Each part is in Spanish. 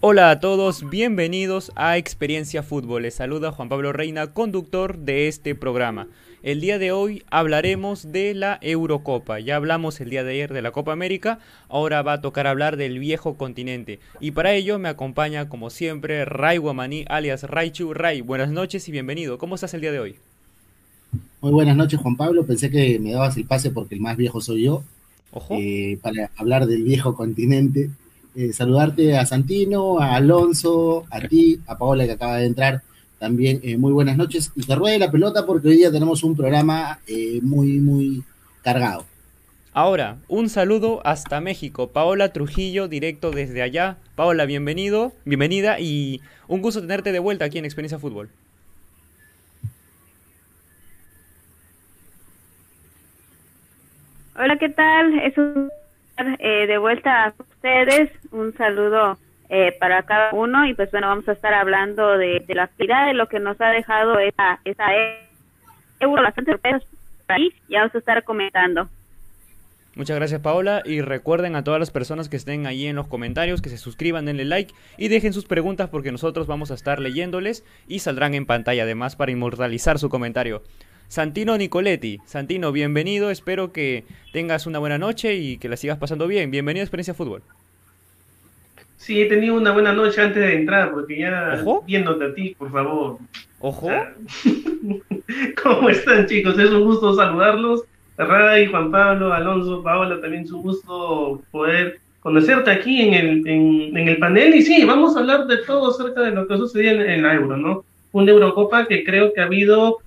Hola a todos, bienvenidos a Experiencia Fútbol. Les saluda Juan Pablo Reina, conductor de este programa. El día de hoy hablaremos de la Eurocopa. Ya hablamos el día de ayer de la Copa América, ahora va a tocar hablar del viejo continente. Y para ello me acompaña, como siempre, Ray Guamaní, alias Raichu. Ray, buenas noches y bienvenido. ¿Cómo estás el día de hoy? Muy buenas noches, Juan Pablo. Pensé que me dabas el pase porque el más viejo soy yo. Ojo. Eh, para hablar del viejo continente. Eh, saludarte a Santino, a Alonso, a ti, a Paola que acaba de entrar también eh, muy buenas noches y que ruede la pelota porque hoy día tenemos un programa eh, muy, muy cargado. Ahora, un saludo hasta México. Paola Trujillo, directo desde allá. Paola, bienvenido, bienvenida y un gusto tenerte de vuelta aquí en Experiencia Fútbol. Hola, ¿qué tal? Es un eh, de vuelta a ustedes. Un saludo eh, para cada uno y pues bueno vamos a estar hablando de, la actividad de lo que nos ha dejado esa esa euro bastante pesos ahí ya vamos a estar comentando Muchas gracias Paola y recuerden a todas las personas que estén ahí en los comentarios que se suscriban, denle like y dejen sus preguntas porque nosotros vamos a estar leyéndoles y saldrán en pantalla además para inmortalizar su comentario. Santino Nicoletti, Santino, bienvenido, espero que tengas una buena noche y que la sigas pasando bien. Bienvenido a Experiencia Fútbol. Sí, he tenido una buena noche antes de entrar, porque ya viéndote a ti, por favor. Ojo. ¿Cómo están, chicos? Es un gusto saludarlos. Ray, Juan Pablo, Alonso, Paola, también es un gusto poder conocerte aquí en el, en, el panel. Y sí, vamos a hablar de todo acerca de lo que sucedió en, en la Euro, ¿no? Una Eurocopa que creo que ha habido,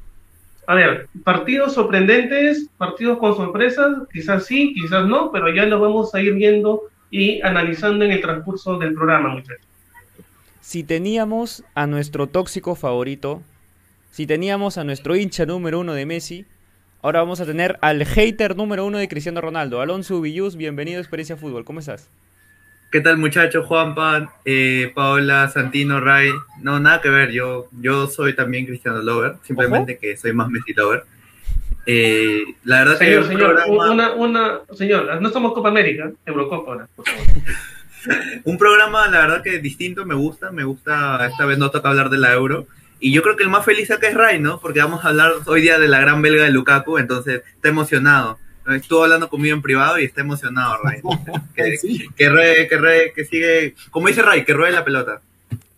a ver, partidos sorprendentes, partidos con sorpresas, quizás sí, quizás no, pero ya lo vamos a ir viendo y analizando en el transcurso del programa, muchachos. Si teníamos a nuestro tóxico favorito, si teníamos a nuestro hincha número uno de Messi, ahora vamos a tener al hater número uno de Cristiano Ronaldo. Alonso Villus, bienvenido a Experiencia Fútbol, ¿cómo estás? ¿Qué tal muchachos? Juanpa, eh, Paola, Santino, Ray. No, nada que ver, yo, yo soy también Cristiano Lover, simplemente que soy más Messi Lover. Eh, la verdad señor, que señor, una, una, señor, no somos Copa América, Eurocopa ahora, por favor. un programa, la verdad que distinto, me gusta, me gusta, esta vez no toca hablar de la Euro. Y yo creo que el más feliz acá es Ray, ¿no? Porque vamos a hablar hoy día de la gran belga de Lukaku, entonces está emocionado. Estuvo hablando conmigo en privado y está emocionado, Ray. Que, que, que, que sigue, como dice Ray, que ruede la pelota.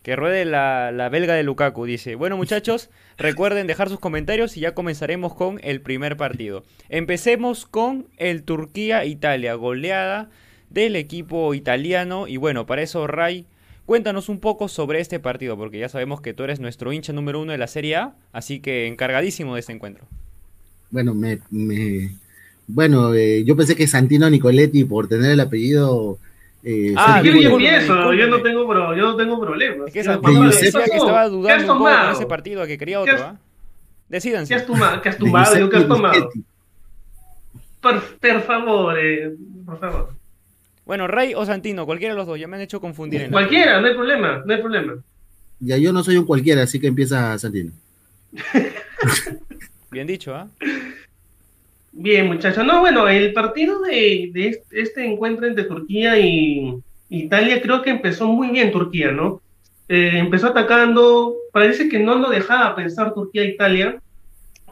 Que ruede la, la, belga de Lukaku, dice. Bueno, muchachos, recuerden dejar sus comentarios y ya comenzaremos con el primer partido. Empecemos con el Turquía-Italia, goleada del equipo italiano. Y bueno, para eso, Ray, cuéntanos un poco sobre este partido, porque ya sabemos que tú eres nuestro hincha número uno de la Serie A, así que encargadísimo de este encuentro. Bueno, me, me bueno, eh, yo pensé que Santino Nicoletti, por tener el apellido eh, ah, yo, empiezo, yo no tengo, pro, yo no tengo problemas. Es que, esa, que estaba dudando un poco en ese partido, que quería otro, ¿ah? Decídanse. ¿Qué has tomado? ¿Qué has tomado? ¿Qué has tomado? Por, por favor, eh, por favor. Bueno, Rey o Santino, cualquiera de los dos, ya me han hecho confundir. En cualquiera, no hay problema, no hay problema. Ya yo no soy un cualquiera, así que empieza Santino. Bien dicho, ¿ah? Bien, muchachos. No, bueno, el partido de, este encuentro entre Turquía y Italia creo que empezó muy bien Turquía, ¿no? Eh, empezó atacando, parece que no lo dejaba pensar Turquía-Italia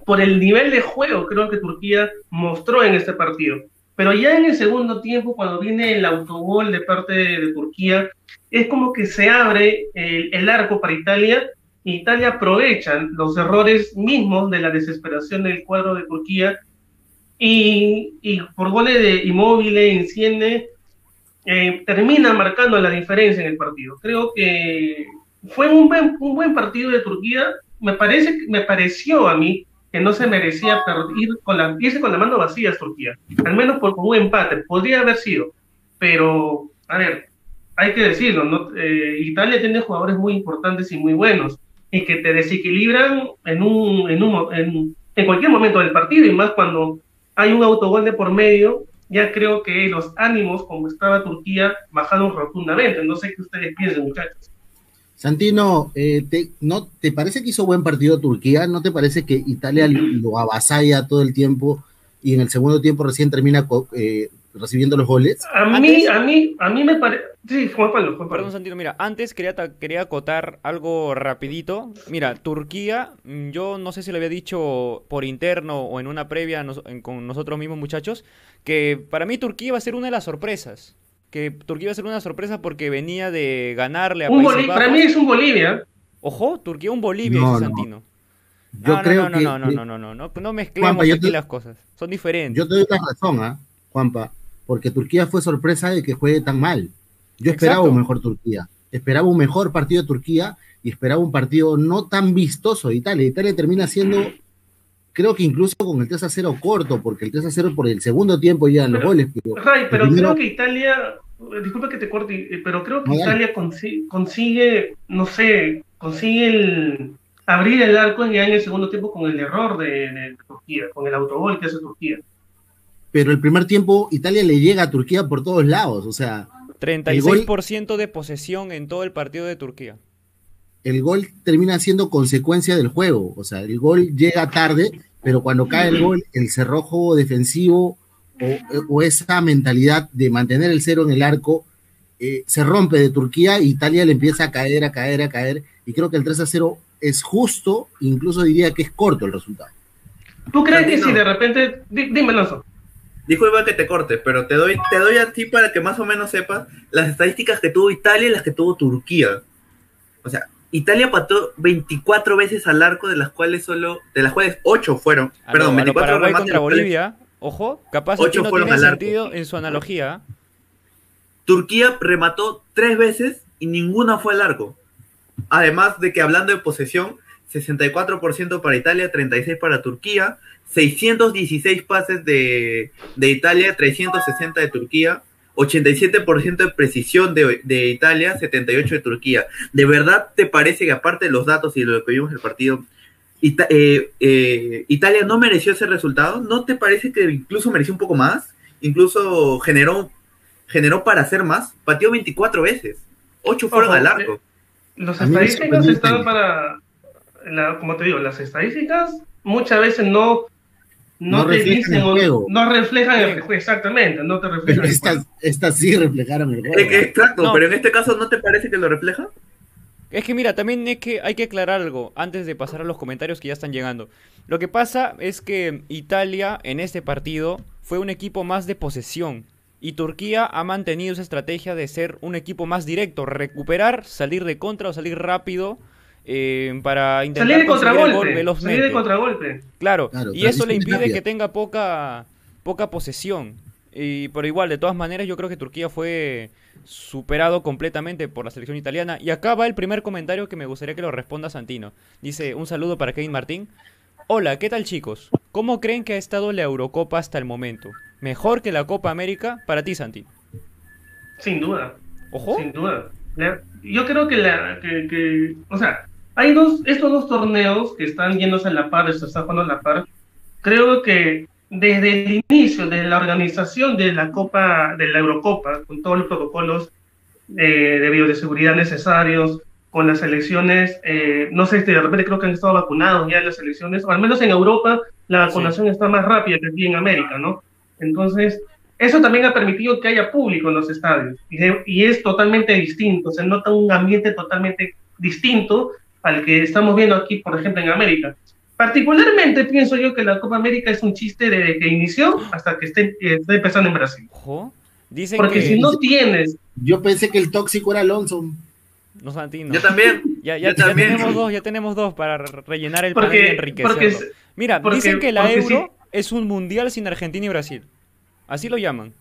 por el nivel de juego creo que Turquía mostró en este partido. Pero ya en el segundo tiempo, cuando viene el autogol de parte de, Turquía, es como que se abre el, el arco para Italia Italia aprovecha los errores mismos de la desesperación del cuadro de Turquía y, y por goles de Inmóviles, Enciende, eh, termina marcando la diferencia en el partido. Creo que fue un buen, un buen partido de Turquía. Me, parece, me pareció a mí que no se merecía perder con la, con la mano vacía Turquía, al menos por un empate, podría haber sido, pero a ver, hay que decirlo, ¿no? Eh, Italia tiene jugadores muy importantes y muy buenos y que te desequilibran en un, en, un, en, en cualquier momento del partido y más cuando hay un autogol de por medio, ya creo que los ánimos, como estaba Turquía, bajaron rotundamente. No sé qué ustedes piensan, muchachos. Santino, eh, te, ¿no te parece que hizo buen partido Turquía? ¿No te parece que Italia lo avasalla todo el tiempo y en el segundo tiempo recién termina eh, recibiendo los goles. A mí, a mí, a mí me parece. Sí, Juan Pablo, Juan Pablo. Santino, mira, antes quería, quería acotar algo rapidito. Mira, Turquía, mm, yo no sé si lo había dicho por interno o en una previa con nosotros mismos, muchachos, que para mí Turquía va a ser una de las sorpresas. Que Turquía iba a ser una sorpresa porque venía de ganarle a un Países Para mí es un Bolivia. Ojo, Turquía un Bolivia, no, Santino. No. Yo no, creo no, no, que... no, no, no, no, no, no, no mezclemos aquí las cosas. Son diferentes. Yo te doy la razón, ¿ah? ¿eh? Juanpa, porque Turquía fue sorpresa de que juegue tan mal. Yo esperaba un mejor Turquía. Esperaba un mejor partido de Turquía y esperaba un partido no tan vistoso de Italia. Italia termina siendo, creo que incluso con el 3 a 0 corto, porque el 3 a 0 por el segundo tiempo llegan los goles. Pero, pero creo que Italia, disculpa que te corte, eh, pero creo que Italia consigue, no sé, consigue el, abrir el arco en el segundo tiempo con el error de, de Turquía, con el autogol que hace Turquía. Pero el primer tiempo Italia le llega a Turquía por todos lados, o sea, 36% de posesión en todo el partido de Turquía. El gol termina siendo consecuencia del juego, o sea, el gol llega tarde, pero cuando cae el gol, el cerrojo defensivo o, esa mentalidad de mantener el cero en el arco eh, se rompe de Turquía Italia le empieza a caer, a caer, a caer, y creo que el 3 a 0 es justo, incluso diría que es corto el resultado. ¿Tú crees que si de repente, dime, Alonso, Disculpa que te corte, pero te doy, te doy a ti para que más o menos sepas las estadísticas que tuvo Italia y las que tuvo Turquía. O sea, Italia pató 24 veces al arco, de las cuales solo, de las cuales 8 fueron. Ah, perdón, 24 Paraguay contra Bolivia, ojo, capaz 8 no tiene sentido en su analogía. Turquía remató 3 veces y ninguna fue al arco. Además de que hablando de posesión, 64% para Italia, 36% para Turquía, 616 pases de, Italia, 360 de Turquía, 87% de precisión de, Italia, 78 de Turquía. ¿De verdad te parece que aparte de los datos y de lo que vimos en el partido, eh, eh, Italia no mereció ese resultado? ¿No te parece que incluso mereció un poco más? Incluso generó, generó para hacer más. Pateó 24 veces. 8 fueron al arco. Eh, los estadísticas están para, como te digo, las estadísticas muchas veces no no, te dicen, el juego. no reflejan el juego, exactamente, no te reflejan estas, estas sí reflejaron el juego. Exacto, pero en este caso ¿no te parece que lo refleja? Es que mira, también es que hay que aclarar algo antes de pasar a los comentarios que ya están llegando. Lo que pasa es que Italia en este partido fue un equipo más de posesión y Turquía ha mantenido esa estrategia de ser un equipo más directo, recuperar, salir de contra o salir rápido eh, para intentar salir de contragolpe, salir de contragolpe. Claro, y eso le impide que tenga poca, poca posesión. Y, pero igual, de todas maneras, yo creo que Turquía fue superado completamente por la selección italiana. Y acá va el primer comentario que me gustaría que lo responda Santino. Dice, un saludo para Kevin Martín. Hola, ¿qué tal chicos? ¿Cómo creen que ha estado la Eurocopa hasta el momento? ¿Mejor que la Copa América? Para ti, Santino. Sin duda. ¿Ojo? Sin duda. Yo creo que la... que, o sea, hay dos, estos dos torneos que están yéndose a la par, se están jugando a la par. Creo que desde el inicio de la organización de la Copa, de la Eurocopa, con todos los protocolos eh, de bioseguridad necesarios, con las elecciones, eh, no sé, si de repente creo que han estado vacunados ya las elecciones, o al menos en Europa la vacunación está más rápida que aquí en América, ¿no? Entonces, eso también ha permitido que haya público en los estadios y, y es totalmente distinto, se nota un ambiente totalmente distinto al que estamos viendo aquí, por ejemplo, en América. Particularmente pienso yo que la Copa América es un chiste desde que inició hasta que esté, empezando en Brasil. Dicen Porque si no tienes... Yo pensé que el tóxico era Alonso. No, Santino. Yo también. Ya, ya, tenemos dos, ya tenemos dos para rellenar el panel y enriquecerlo. Mira, dicen que la Euro es un mundial sin Argentina y Brasil. Así lo llaman.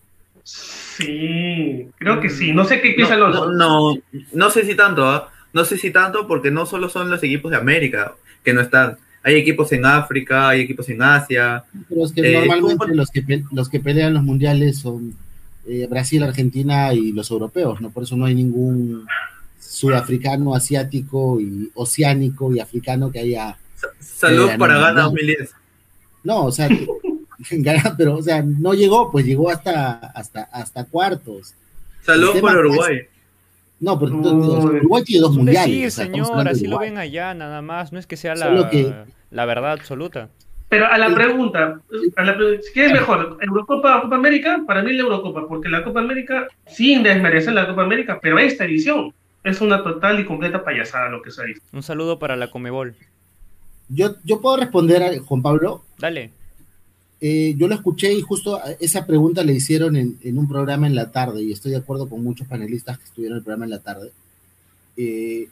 Sí, creo que sí. No sé qué piensa Alonso. No, no, no sé si tanto, ¿ah? No sé si tanto porque no solo son los equipos de América que no están. Hay equipos en África, hay equipos en Asia. Pero es que eh, normalmente los, que los que pelean los mundiales son eh, Brasil, Argentina y los europeos, ¿no? Por eso no hay ningún sudafricano, asiático y oceánico y africano que haya. Saludos para Ghana 2010. No, o sea, pero o sea, no llegó, pues llegó hasta hasta hasta cuartos. Saludos para Uruguay. No, pero Uruguay tiene dos mundiales. Sí, señor, así lo ven allá nada más, no es que sea la, la verdad absoluta. Pero a la pregunta, ¿qué es mejor? ¿Eurocopa o Copa América? Para mí la Eurocopa, porque la Copa América, sin desmerecer la Copa América, pero esta edición es una total y completa payasada lo que se ha visto. Un saludo para la Comebol. Yo, yo puedo responder a Juan Pablo. Dale. Eh, yo lo escuché y justo esa pregunta le hicieron en, un programa en la tarde y estoy de acuerdo con muchos panelistas que estuvieron en el programa en la tarde. Eh,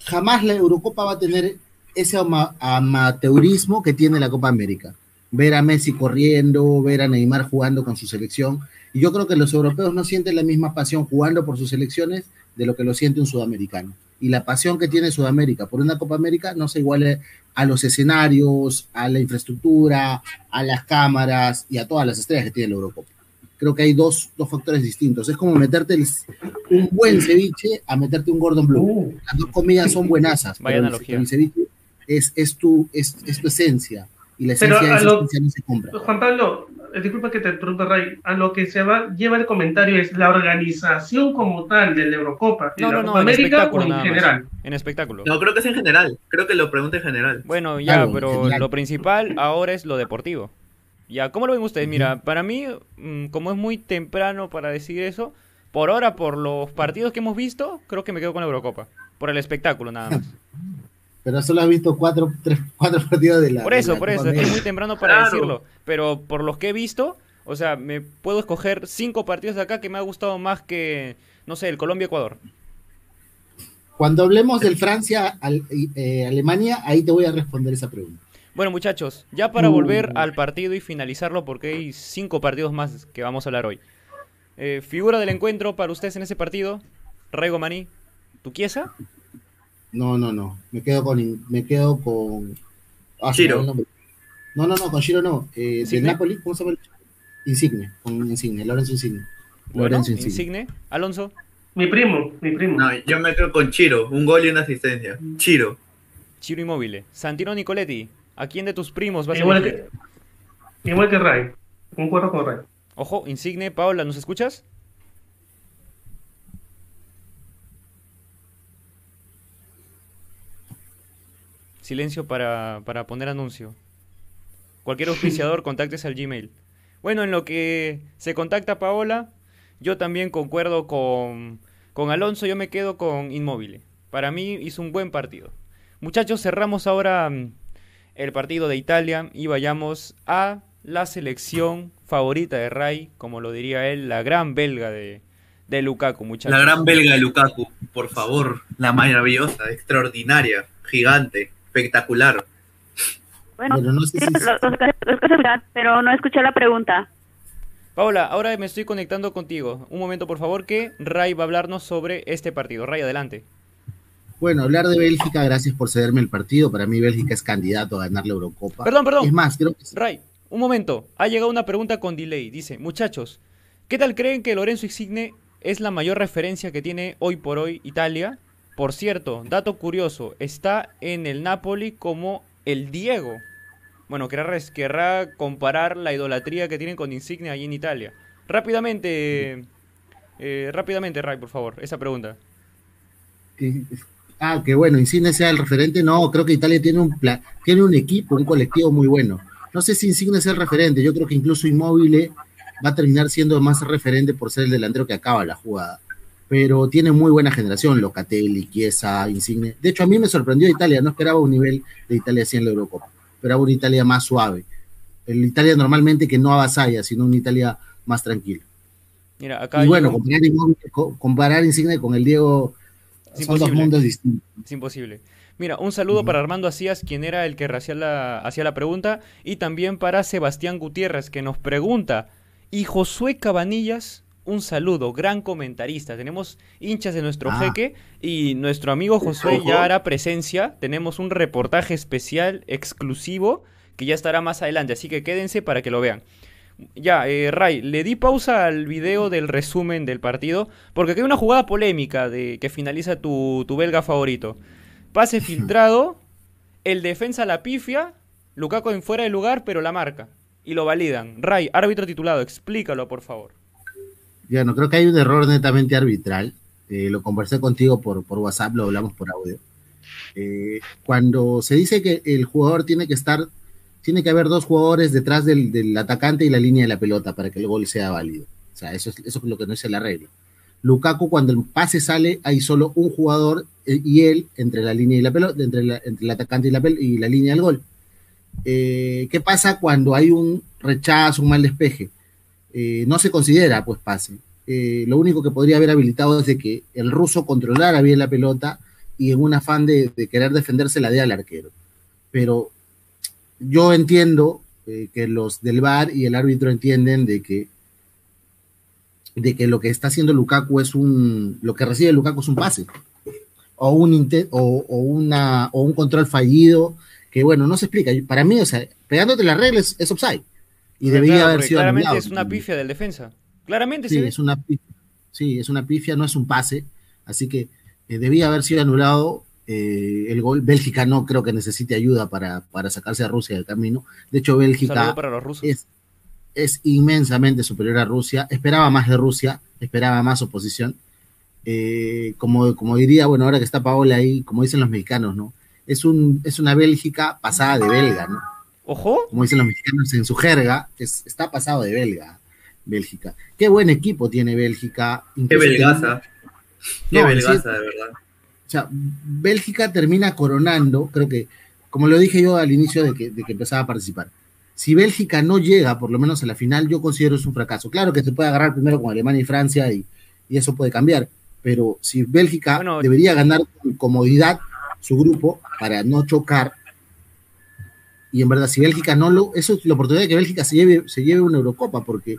jamás la Eurocopa va a tener ese amateurismo que tiene la Copa América. Ver a Messi corriendo, ver a Neymar jugando con su selección. Y yo creo que los europeos no sienten la misma pasión jugando por sus selecciones de lo que lo siente un sudamericano. Y la pasión que tiene Sudamérica por una Copa América no se iguale a los escenarios, a la infraestructura, a las cámaras y a todas las estrellas que tiene la Eurocopa. Creo que hay dos, factores distintos. Es como meterte un buen ceviche a meterte un Gordon Blue. Uh. Las dos comidas son buenasas. Vaya analogía. El ceviche es, es, tu, es, tu esencia. Y la esencia, de esa esencia no se compra. Juan Pablo, disculpa que te interrumpa, Ray, a lo que se va, lleva el comentario es la organización como tal de la Eurocopa no, no, no, América en en general. En espectáculo. No, creo que es en general. Creo que lo pregunta en general. Bueno, ya, pero lo principal ahora es lo deportivo. Ya, ¿cómo lo ven ustedes? Mira, para mí, mm, como es muy temprano para decir eso, por ahora, por los partidos que hemos visto, creo que me quedo con la Eurocopa. Por el espectáculo, nada más. Pero solo has visto cuatro, tres, cuatro partidos de la. Por eso, por eso, es muy temprano para decirlo. Pero por los que he visto, o sea, me puedo escoger cinco partidos de acá que me ha gustado más que, no sé, el Colombia-Ecuador. Cuando hablemos del Francia-Alemania, eh, ahí te voy a responder esa pregunta. Bueno, muchachos, ya para uh. volver al partido y finalizarlo, porque hay cinco partidos más que vamos a hablar hoy. Eh, figura del encuentro para ustedes en ese partido, Rego Maní, ¿tu quiesa? No, no, no. Me quedo con. Me quedo con. Ah, Giro. No, no, no, con Giro no. Eh, de Napoli, ¿cómo se llama? Insigne, con Insigne, Lorenzo Insigne. Lorenzo Insigne. Insigne. Alonso. Mi primo, mi primo. No, yo me quedo con Chiro, un gol y una asistencia. Chiro. Chiro Inmóvil. Santino Nicoletti, ¿a quién de tus primos vas igual a que, Igual que Ray. Concuerdo con Ray. Ojo, Insigne, Paola, ¿nos escuchas? Silencio para, para poner anuncio. Cualquier auspiciador, contactes al Gmail. Bueno, en lo que se contacta Paola, yo también concuerdo con, con Alonso, yo me quedo con Inmóvil. Para mí hizo un buen partido. Muchachos, cerramos ahora mm, el partido de Italia y vayamos a la selección favorita de Ray, como lo diría él, la gran belga de, de Lukaku, muchachos. La gran belga de Lukaku, por favor, la maravillosa, extraordinaria, gigante espectacular. Bueno, pero no sé si... pero no escuché la pregunta. Paula, ahora me estoy conectando contigo. Un momento, por favor, que Ray va a hablarnos sobre este partido. Ray, adelante. Bueno, hablar de Bélgica, gracias por cederme el partido. Para mí Bélgica es candidato a ganar la Eurocopa. Perdón, perdón. Es más, creo que... Ray, un momento. Ha llegado una pregunta con delay. Dice, muchachos, ¿qué tal creen que Lorenzo Insigne es la mayor referencia que tiene hoy por hoy Italia? Por cierto, dato curioso, está en el Napoli como el Diego. Bueno, querrá, querrá comparar la idolatría que tienen con Insigne allí en Italia. Rápidamente, eh, rápidamente, Ray, por favor, esa pregunta. Ah, que bueno, Insigne sea el referente. No, creo que Italia tiene un, tiene un equipo, un colectivo muy bueno. No sé si Insigne sea el referente, yo creo que incluso Inmóvil va a terminar siendo más referente por ser el delantero que acaba la jugada pero tiene muy buena generación, Locatelli, Chiesa, Insigne. De hecho, a mí me sorprendió Italia, no esperaba un nivel de Italia así en la Eurocopa, esperaba una Italia más suave. El Italia normalmente que no avasalla, sino una Italia más tranquila. Mira, acá y bueno, comparar, Insigne con el Diego son dos mundos distintos. Es imposible. Mira, un saludo para Armando Asías, quien era el que hacía la, hacía la pregunta, y también para Sebastián Gutiérrez, que nos pregunta, ¿y Josué Cabanillas un saludo, gran comentarista. Tenemos hinchas de nuestro ah. jeque y nuestro amigo Josué ya hará presencia. Tenemos un reportaje especial, exclusivo, que ya estará más adelante, así que quédense para que lo vean. Ya, eh, Ray, le di pausa al video del resumen del partido, porque hay una jugada polémica de que finaliza tu, tu belga favorito. Pase filtrado, el defensa la pifia, Lukaku en fuera de lugar, pero la marca. Y lo validan. Ray, árbitro titulado, explícalo por favor. No creo que hay un error netamente arbitral. Eh, lo conversé contigo por, por WhatsApp, lo hablamos por audio. Eh, cuando se dice que el jugador tiene que estar tiene que haber dos jugadores detrás del, atacante y la línea de la pelota para que el gol sea válido. O sea, eso es, eso es lo que no es la regla. Lukaku, cuando el pase sale, hay solo un jugador eh, y él entre la línea y la pelota, entre, entre el atacante y la, y la línea del gol. ¿Qué pasa cuando hay un rechazo, un mal despeje? Eh, no se considera pues pase. lo único que podría haber habilitado es de que el ruso controlara bien la pelota y en un afán de, querer defenderse la dé al arquero. Pero yo entiendo que los del VAR y el árbitro entienden de que de que lo que está haciendo Lukaku es un, lo que recibe Lukaku es un pase, o un, o, o, una, o un control fallido, que bueno, no se explica. Para mí, o sea, pegándote las reglas es offside. Y debería haber sido Claramente es una pifia del defensa. Claramente sí. es una pifia, sí, es una pifia, no es un pase. Así que eh, debía haber sido anulado eh, el gol. Bélgica no creo que necesite ayuda para, para sacarse a Rusia del camino. De hecho, Bélgica para los rusos. es es inmensamente superior a Rusia. Esperaba más de Rusia, esperaba más oposición. Eh, como, como diría, bueno, ahora que está Paola ahí, como dicen los mexicanos, ¿no? Es, un, es una Bélgica pasada de belga, ¿no? Ojo. Como dicen los mexicanos en su jerga, es, está pasado de belga, Bélgica. Qué buen equipo tiene Bélgica. Qué belgaza. Qué belgaza, de verdad. O sea, Bélgica termina coronando, creo que, como lo dije yo al inicio de que, de que empezaba a participar, si Bélgica no llega, por lo menos a la final, yo considero es un fracaso. Claro que se puede agarrar primero con Alemania y Francia y, eso puede cambiar, pero si Bélgica debería ganar con comodidad su grupo para no chocar, y en verdad, si Bélgica no lo, eso es la oportunidad de que Bélgica se lleve, se lleve una Eurocopa, porque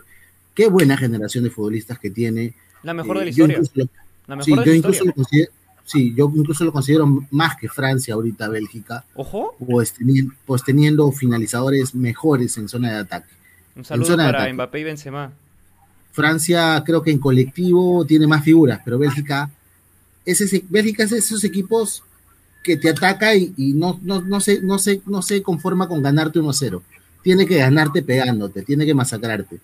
qué buena generación de futbolistas que tiene. La mejor de la eh, historia. la mejor de la historia. Lo sí, yo incluso lo considero más que Francia ahorita, Bélgica. Ojo. Pues teniendo, pues teniendo finalizadores mejores en zona de ataque. Un saludo para Mbappé y Benzema. Francia creo que en colectivo tiene más figuras, pero Bélgica es ese, Bélgica es esos equipos que te ataca y, no, no, no, se, no, se, no se conforma con ganarte 1-0. Tiene que ganarte pegándote, tiene que masacrarte.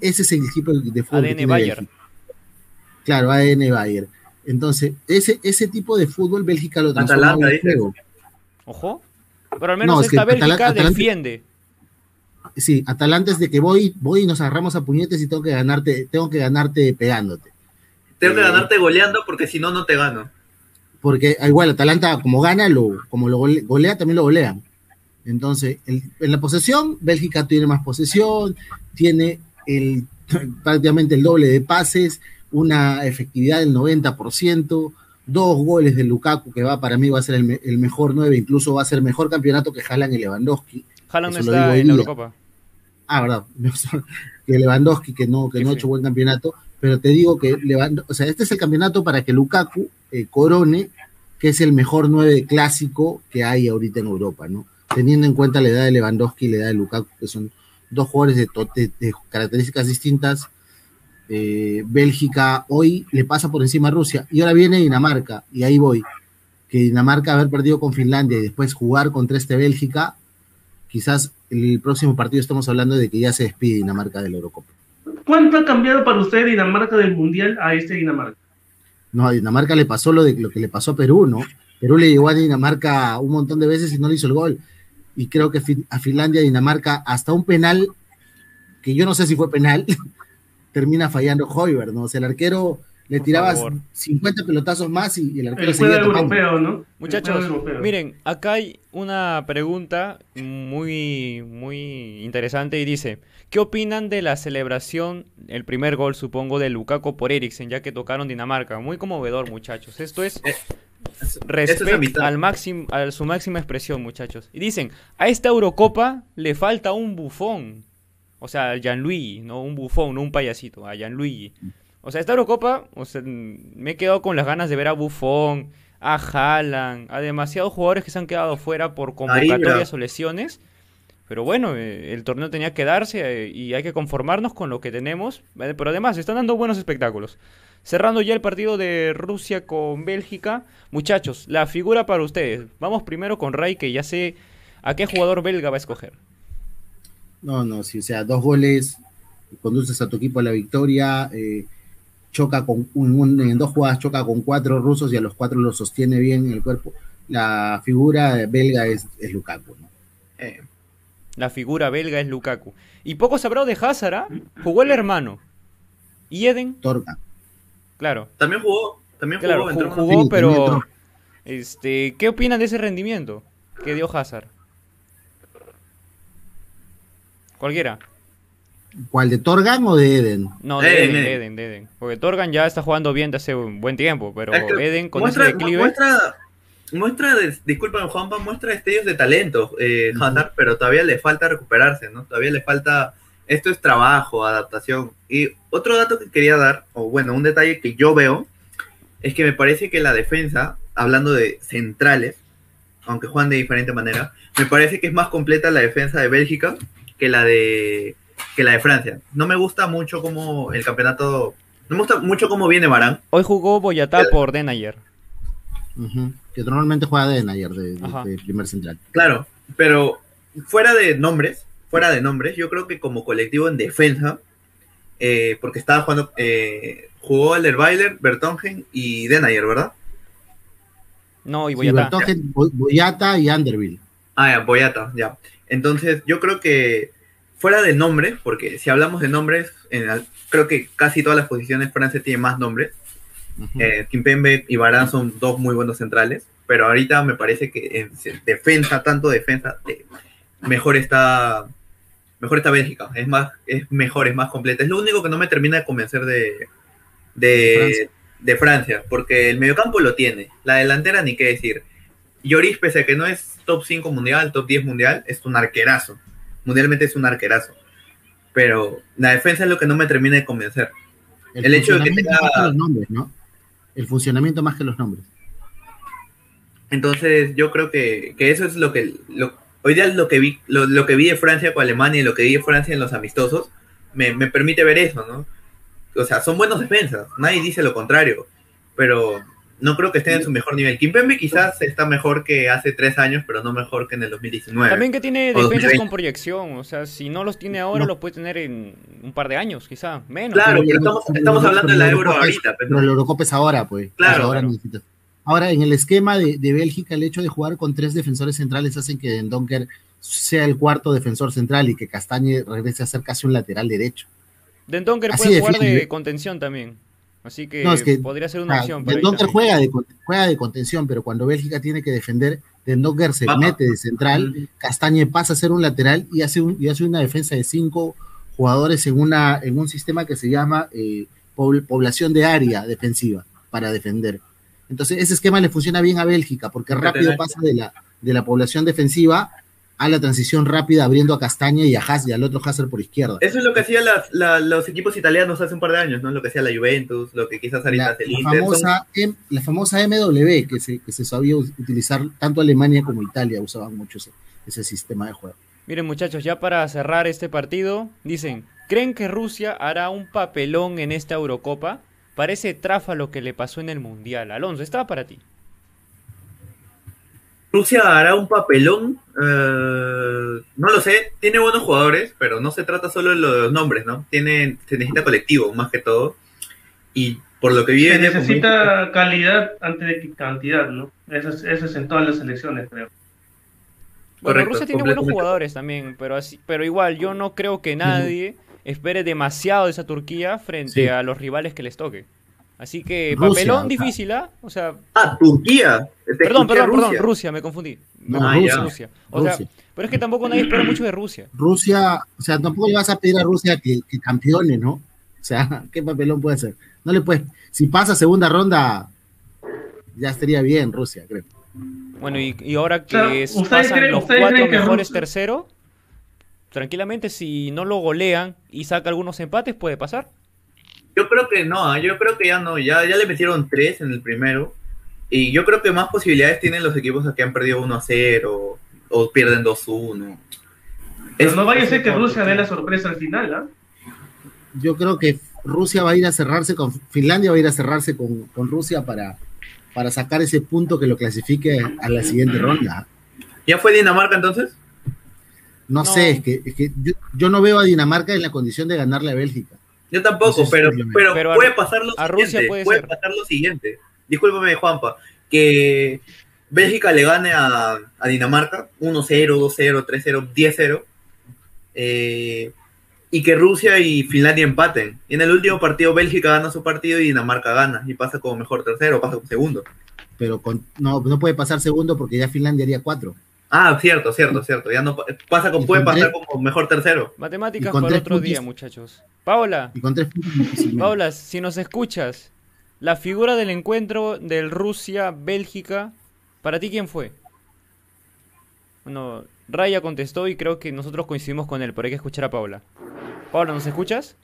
Ese es el equipo de fútbol. ADN Bayern. Claro, ADN Bayern. Entonces, ese, ese tipo de fútbol Bélgica lo transforma en juego. Ojo. Pero al menos esta Bélgica defiende. Sí, Atalanta es de que voy, voy y nos agarramos a puñetes y tengo que ganarte, tengo que ganarte pegándote. Tengo que eh, ganarte goleando porque si no, no te gano. Porque igual Atalanta como gana, lo, como lo golea, también lo golean. Entonces, en la posesión, Bélgica tiene más posesión, tiene el, prácticamente el doble de pases, una efectividad del 90%, dos goles de Lukaku, que va para mí va a ser el, mejor 9, incluso va a ser mejor campeonato que Haaland y Lewandowski. Haaland está en Eurocopa. Ah, verdad, que Lewandowski, que no, que no ha hecho buen campeonato, pero te digo que Lewandowski, o sea, este es el campeonato para que Lukaku eh, corone, que es el mejor 9 clásico que hay ahorita en Europa, ¿no? Teniendo en cuenta la edad de Lewandowski y la edad de Lukaku, que son dos jugadores de características distintas, eh, Bélgica hoy le pasa por encima a Rusia y ahora viene Dinamarca y ahí voy. Que Dinamarca haber perdido con Finlandia y después jugar contra este Bélgica, quizás el próximo partido estamos hablando de que ya se despide Dinamarca del Eurocopa. ¿Cuánto ha cambiado para usted Dinamarca del Mundial a este Dinamarca? No, a Dinamarca le pasó lo de lo que le pasó a Perú, ¿no? Perú le llegó a Dinamarca un montón de veces y no le hizo el gol. Y creo que a Finlandia, Dinamarca, hasta un penal, que yo no sé si fue penal, termina fallando Hoiber, ¿no? O sea, el arquero le tiraba 50 pelotazos más y, el arquero seguía europeo, ¿no? Muchachos, miren, acá hay una pregunta muy, muy interesante y dice, ¿qué opinan de la celebración, el primer gol, supongo, de Lukaku por Eriksen, ya que tocaron Dinamarca? Muy conmovedor, muchachos. Esto es... Respeto al máximo, a su máxima expresión, muchachos. Y dicen, a esta Eurocopa le falta un bufón. O sea, Gianluigi, no un bufón, no un payasito, a Gianluigi. O sea, esta Eurocopa, o sea, me he quedado con las ganas de ver a Buffon, a Haaland, a demasiados jugadores que se han quedado fuera por convocatorias o lesiones. Pero bueno, eh, el torneo tenía que darse eh, y hay que conformarnos con lo que tenemos. Pero además, están dando buenos espectáculos. Cerrando ya el partido de Rusia con Bélgica. Muchachos, la figura para ustedes. Vamos primero con Ray, que ya sé a qué jugador belga va a escoger. No, no, sí, o sea, dos goles, conduces a tu equipo a la victoria, eh, choca con un, en dos jugadas choca con cuatro rusos y a los cuatro los sostiene bien en el cuerpo. La figura belga es, es Lukaku, ¿no? Eh, La figura belga es Lukaku. Y poco se hablado de Hazard, ¿ah? Jugó el hermano. ¿Y Eden? Torga. Claro. También jugó. También jugó, jugó, jugó pero... Este, ¿Qué opinan de ese rendimiento que dio Hazard? Cualquiera. ¿Cuál, de Torgan o de Eden? No, de Eden, Eden, Eden, Porque Torgan ya está jugando bien desde hace un buen tiempo, pero Eden con muestra, ese declive... Muestra, muestra disculpen Juanpa, muestra destellos de talento, eh, pero todavía le falta recuperarse, ¿no? Todavía le falta... Esto es trabajo, adaptación. Y otro dato que quería dar, o bueno, un detalle que yo veo, es que me parece que la defensa, hablando de centrales, aunque juegan de diferente manera, me parece que es más completa la defensa de Bélgica que la de que la de Francia. No me gusta mucho como el campeonato. No me gusta mucho cómo viene Barán. Hoy jugó Boyatá por Denayer. Que normalmente juega Denayer de, de, primer central. Claro, pero fuera de nombres, fuera de nombres, yo creo que como colectivo en defensa, eh, porque estaba jugando, eh, jugó Alderbailer, Bertongen y Denayer, ¿verdad? No, y Boyata. Boyata y Anderville. Ah, ya, Boyata, ya. Entonces, yo creo que fuera de nombres, porque si hablamos de nombres, creo que casi todas las posiciones Francia tiene más nombres. Eh, Kimpembe y Barán son dos muy buenos centrales, pero ahorita me parece que en defensa, tanto defensa, mejor está mejor está Bélgica, es más, es mejor, es más completa. Es lo único que no me termina de convencer de, de, Francia. porque el mediocampo lo tiene, la delantera ni qué decir. Lloris, pese a que no es top 5 mundial, top 10 mundial, es un arquerazo mundialmente es un arquerazo. Pero la defensa es lo que no me termina de convencer. El, hecho de que tenga... los nombres, ¿no? El funcionamiento más que los nombres. Entonces, yo creo que, eso es lo que. hoy día lo que, vi, lo, que vi de Francia con Alemania y lo que vi de Francia en los amistosos me, me permite ver eso, ¿no? O sea, son buenos defensas, nadie dice lo contrario. Pero no creo que esté en su mejor nivel. Kimpembe quizás está mejor que hace tres años, pero no mejor que en el 2019. También que tiene defensas con proyección, o sea, si no los tiene ahora, los puede tener en un par de años, quizá, menos. Claro, pero estamos, estamos hablando de la Euro ahorita. Pero, el Eurocopa es ahora, pues. Claro. Ahora, ahora, en el esquema de, Bélgica, el hecho de jugar con tres defensores centrales hacen que Dendonker sea el cuarto defensor central y que Castañe regrese a ser casi un lateral derecho. Dendonker puede jugar de contención también. Así que, podría ser una opción. Dendonker juega de, juega de contención, pero cuando Bélgica tiene que defender, Dendonker se mete de central, Castañe pasa a ser un lateral y hace, un, y hace una defensa de cinco jugadores en, una, en un sistema que se llama eh, población de área defensiva para defender. Entonces, ese esquema le funciona bien a Bélgica porque rápido pasa de la, de la población defensiva a la transición rápida abriendo a Castaña y a Haas y al otro Hazard por izquierda. Eso es lo que hacían los equipos italianos hace un par de años, ¿no? Lo que hacía la Juventus, lo que quizás ahorita hace el Inter. Famosa la famosa MW que se, que se sabía utilizar, tanto Alemania como Italia usaban mucho ese, sistema de juego. Miren muchachos, ya para cerrar este partido, dicen, ¿creen que Rusia hará un papelón en esta Eurocopa? Parece trafa lo que le pasó en el Mundial. Alonso, estaba para ti. Rusia hará un papelón, eh, no lo sé, tiene buenos jugadores, pero no se trata solo de los nombres, ¿no? Tiene, se necesita colectivo más que todo. Y por lo que viene... Se necesita calidad antes de cantidad, ¿no? Eso es, en todas las selecciones, creo. Bueno, Rusia tiene buenos jugadores también, pero así, pero igual yo no creo que nadie espere demasiado de esa Turquía frente a los rivales que les toque. Así que papelón difícil, ¿ah? O sea. Ah, Turquía. perdón, perdón, perdón, Rusia, me confundí. No, Rusia. O sea, pero es que tampoco nadie espera mucho de Rusia. Rusia, o sea, tampoco le vas a pedir a Rusia que, que campeone, ¿no? O sea, ¿qué papelón puede ser? No le puedes. Si pasa segunda ronda, ya estaría bien Rusia, creo. Bueno, y, y ahora que pasan los cuatro mejores terceros, tranquilamente, si no lo golean y saca algunos empates, puede pasar. Yo creo que no, ¿ah? yo creo que ya no, ya, ya le metieron tres en el primero. Y yo creo que más posibilidades tienen los equipos que han perdido 1 a 0 o pierden 2 1. Pero no vaya a ser que Rusia dé la sorpresa al final, ¿ah? Yo creo que Rusia va a ir a cerrarse con Finlandia, va a ir a cerrarse con, Rusia para, para sacar ese punto que lo clasifique a la siguiente ronda. ¿Ya fue Dinamarca entonces? No, sé, es que, es que yo, yo, no veo a Dinamarca en la condición de ganarle a Bélgica. Yo tampoco, pero, pero, puede pasar lo siguiente. puede, pasar lo siguiente. Discúlpame, Juanpa, que Bélgica le gane a, Dinamarca 1-0, 2-0, 3-0, 10-0 eh, y que Rusia y Finlandia empaten. Y en el último partido Bélgica gana su partido y Dinamarca gana y pasa como mejor tercero, pasa como segundo. Pero con, no, no puede pasar segundo porque ya Finlandia haría cuatro. Ah, cierto, cierto, cierto. Ya no pasa con, puede pasar como mejor tercero. Matemáticas para otro día, muchachos. Paola. Paola, si nos escuchas, la figura del encuentro del Rusia-Bélgica, ¿para ti quién fue? Bueno, Raya contestó y creo que nosotros coincidimos con él, pero hay que escuchar a Paola. Paola, ¿nos escuchas?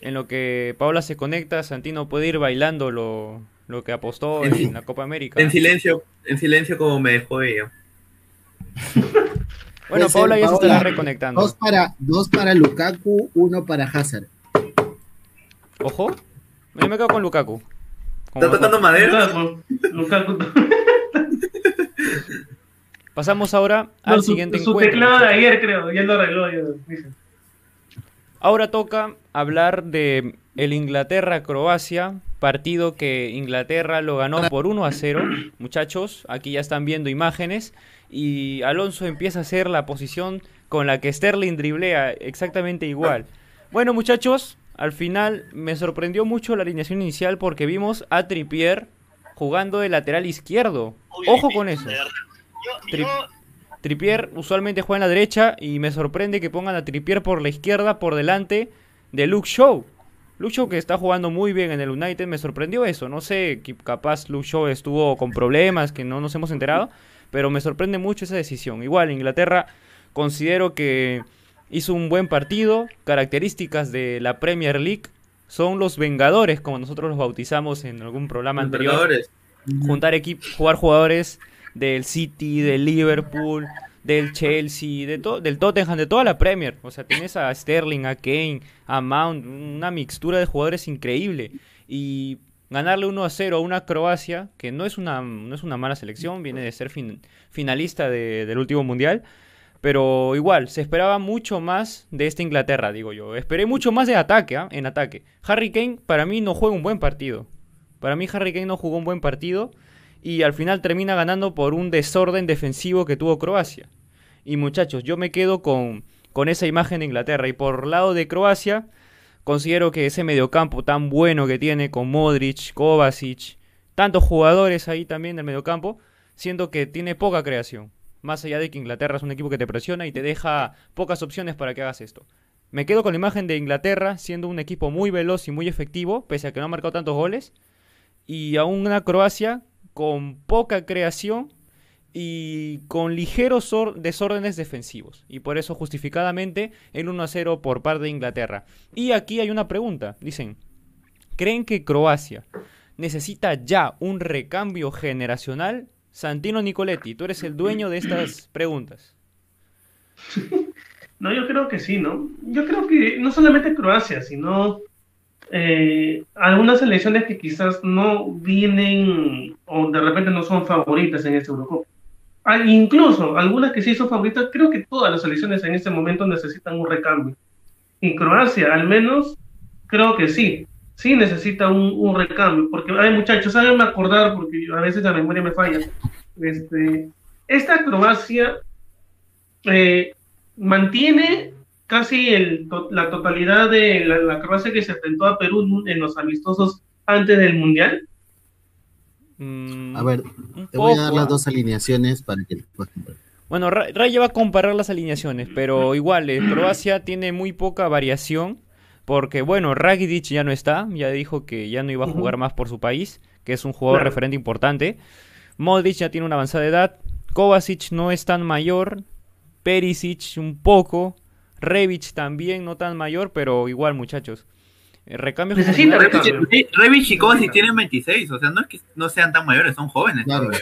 En lo que Paola se conecta, Santino puede ir bailando lo, que apostó en, la Copa América. En silencio, en silencio como me dejó ella. bueno, Paola ya se está reconectando. Dos para, dos para Lukaku, uno para Hazard. Ojo, yo me quedo con Lukaku. ¿Está tocando madera? Lukaku. Pasamos ahora al siguiente su encuentro. Su teclado de ayer, creo, ya lo arregló. Ya, Ahora toca hablar de el Inglaterra-Croacia, partido que Inglaterra lo ganó por 1 a 0. Muchachos, aquí ya están viendo imágenes y Alonso empieza a hacer la posición con la que Sterling driblea exactamente igual. Bueno, muchachos, al final me sorprendió mucho la alineación inicial porque vimos a Trippier jugando de lateral izquierdo. Ojo con eso. Tripier usualmente juega en la derecha y me sorprende que pongan a Tripier por la izquierda por delante de Luke Shaw. Luke Shaw que está jugando muy bien en el United, me sorprendió eso. No sé, capaz Luke Shaw estuvo con problemas que no nos hemos enterado, pero me sorprende mucho esa decisión. Igual, Inglaterra considero que hizo un buen partido. Características de la Premier League son los Vengadores, como nosotros los bautizamos en algún programa anterior. Juntar equipos, jugar jugadores del City, del Liverpool, del Chelsea, de del Tottenham, de toda la Premier. O sea, tienes a Sterling, a Kane, a Mount, una mixtura de jugadores increíble. Y ganarle 1 a 0 a una Croacia, que no es una, no es una mala selección, viene de ser finalista del último mundial. Pero igual, se esperaba mucho más de esta Inglaterra, digo yo. Esperé mucho más de ataque, ¿ah? en ataque. Harry Kane para mí no juega un buen partido. Para mí Harry Kane no jugó un buen partido y al final termina ganando por un desorden defensivo que tuvo Croacia. Y muchachos, yo me quedo con, con esa imagen de Inglaterra. Y por lado de Croacia, considero que ese mediocampo tan bueno que tiene con Modric, Kovacic, tantos jugadores ahí también del mediocampo, siento que tiene poca creación. Más allá de que Inglaterra es un equipo que te presiona y te deja pocas opciones para que hagas esto. Me quedo con la imagen de Inglaterra siendo un equipo muy veloz y muy efectivo, pese a que no ha marcado tantos goles. Y a una Croacia con poca creación y con ligeros desórdenes defensivos. Y por eso justificadamente el 1 a 0 por parte de Inglaterra. Y aquí hay una pregunta. Dicen, ¿creen que Croacia necesita ya un recambio generacional? Santino Nicoletti, tú eres el dueño de estas preguntas. No, yo creo que sí, ¿no? Yo creo que no solamente Croacia, sino eh, algunas selecciones que quizás no vienen o de repente no son favoritas en este Eurocopa. Ah, incluso algunas que sí son favoritas, creo que todas las selecciones en este momento necesitan un recambio. En Croacia, al menos, creo que sí, sí necesita un, recambio, porque hay muchachos, háganme acordar, porque a veces la memoria me falla. Este, esta Croacia eh, mantiene casi el, la totalidad de la, la, Croacia que se enfrentó a Perú en los amistosos antes del Mundial. Mm, a ver, te voy a dar las dos alineaciones para que puedas Bueno, Ray va a comparar las alineaciones, pero igual, eh, Croacia tiene muy poca variación. Porque, bueno, Rakitic ya no está, ya dijo que ya no iba a jugar más por su país, que es un jugador referente importante. Modric ya tiene una avanzada edad. Kovacic no es tan mayor. Perisic un poco. Revich también, no tan mayor, pero igual, muchachos. Eh, recambio Necesita Revich y Kovacic tienen 26, o sea, no es que no sean tan mayores, son jóvenes todavía.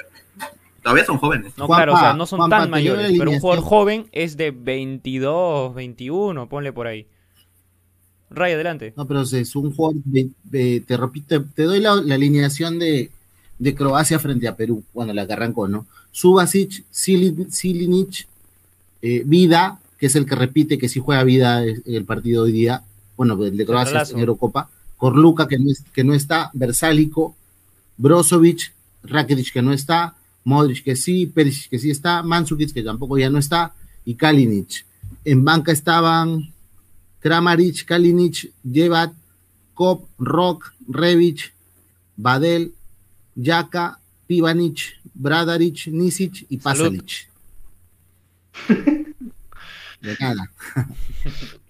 Todavía son jóvenes. No, claro, o sea, no son tan mayores, pero un jugador joven es de 22, 21, ponle por ahí. Ray, adelante. No, pero es un jugador, te repito, te doy la, alineación de, de, Croacia frente a Perú, bueno, la que arrancó, ¿no? Subasic, Silinic, eh, Vida, que es el que repite que si juega vida el partido hoy día, bueno, el de Croacia en Eurocopa, Korluka que no, que no está, Versálico, Brozovic, Rakitic que no está, Modric que sí, Perisic que sí está, Mandzukic que tampoco ya no está, y Kalinic. En banca estaban Kramaric, Kalinic, Jevat, Kop, Rock, Revic, Badel, Yaka, Pivanic, Bradaric, Nisic y Pasalic. De nada.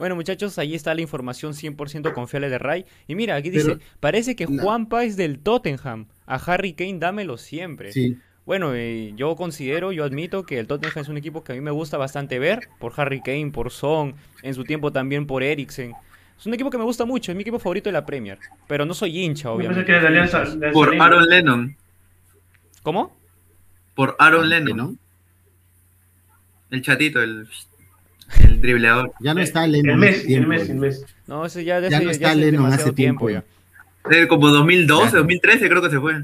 Bueno, muchachos, ahí está la información 100% confiable de Ray. Y mira, aquí dice, parece que Juanpa es del Tottenham. A Harry Kane dámelo siempre. Sí. Bueno, eh, yo considero, yo admito que el Tottenham es un equipo que a mí me gusta bastante ver, por Harry Kane, por Son, en su tiempo también por Eriksen. Es un equipo que me gusta mucho, es mi equipo favorito de la Premier, pero no soy hincha, obviamente. por Aaron Lennon. ¿Cómo? Por Aaron Lennon. El chatito, el el dribleador. Ya no está Lennon. El Messi, el Messi, el Messi. No, ese ya, ya, no está Lennon hace tiempo, ya. Como 2012, 2013 creo que se fue.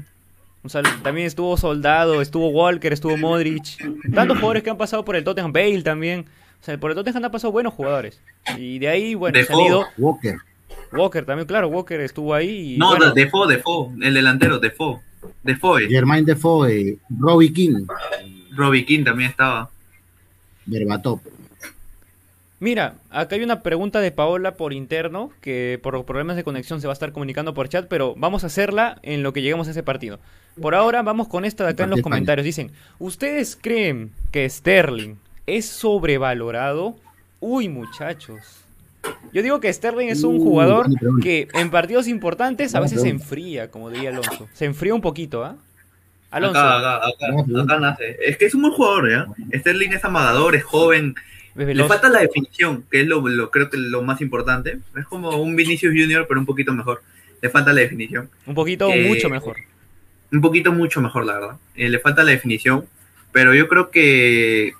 O sea, también estuvo Soldado, estuvo Walker, estuvo Modric. Tantos jugadores que han pasado por el Tottenham, Bale también. O sea, por el Tottenham han pasado buenos jugadores. Y de ahí, bueno, ha salido... Walker. Walker también, claro, Walker estuvo ahí. Y, no, bueno... Defoe, Defoe, el delantero, Defoe. Defoe. Germain Defoe, Robbie King. Robbie King también estaba. Berbatov. Mira, acá hay una pregunta de Paola por interno, que por problemas de conexión se va a estar comunicando por chat, pero vamos a hacerla en lo que lleguemos a ese partido. Por ahora vamos con esta de acá en los comentarios. Dicen, ¿ustedes creen que Sterling es sobrevalorado? Uy, muchachos. Yo digo que Sterling es un jugador que en partidos importantes a veces se enfría, como diría Alonso. Se enfría un poquito, ¿ah? Alonso. Acá, acá, nace. Es que es un buen jugador, ¿ya? Sterling es amagador, es joven, le falta la definición, que es lo, creo que lo más importante. Es como un Vinicius Junior, pero un poquito mejor. Le falta la definición. Un poquito mucho mejor. Un poquito mucho mejor, la verdad. Eh, le falta la definición, pero yo creo que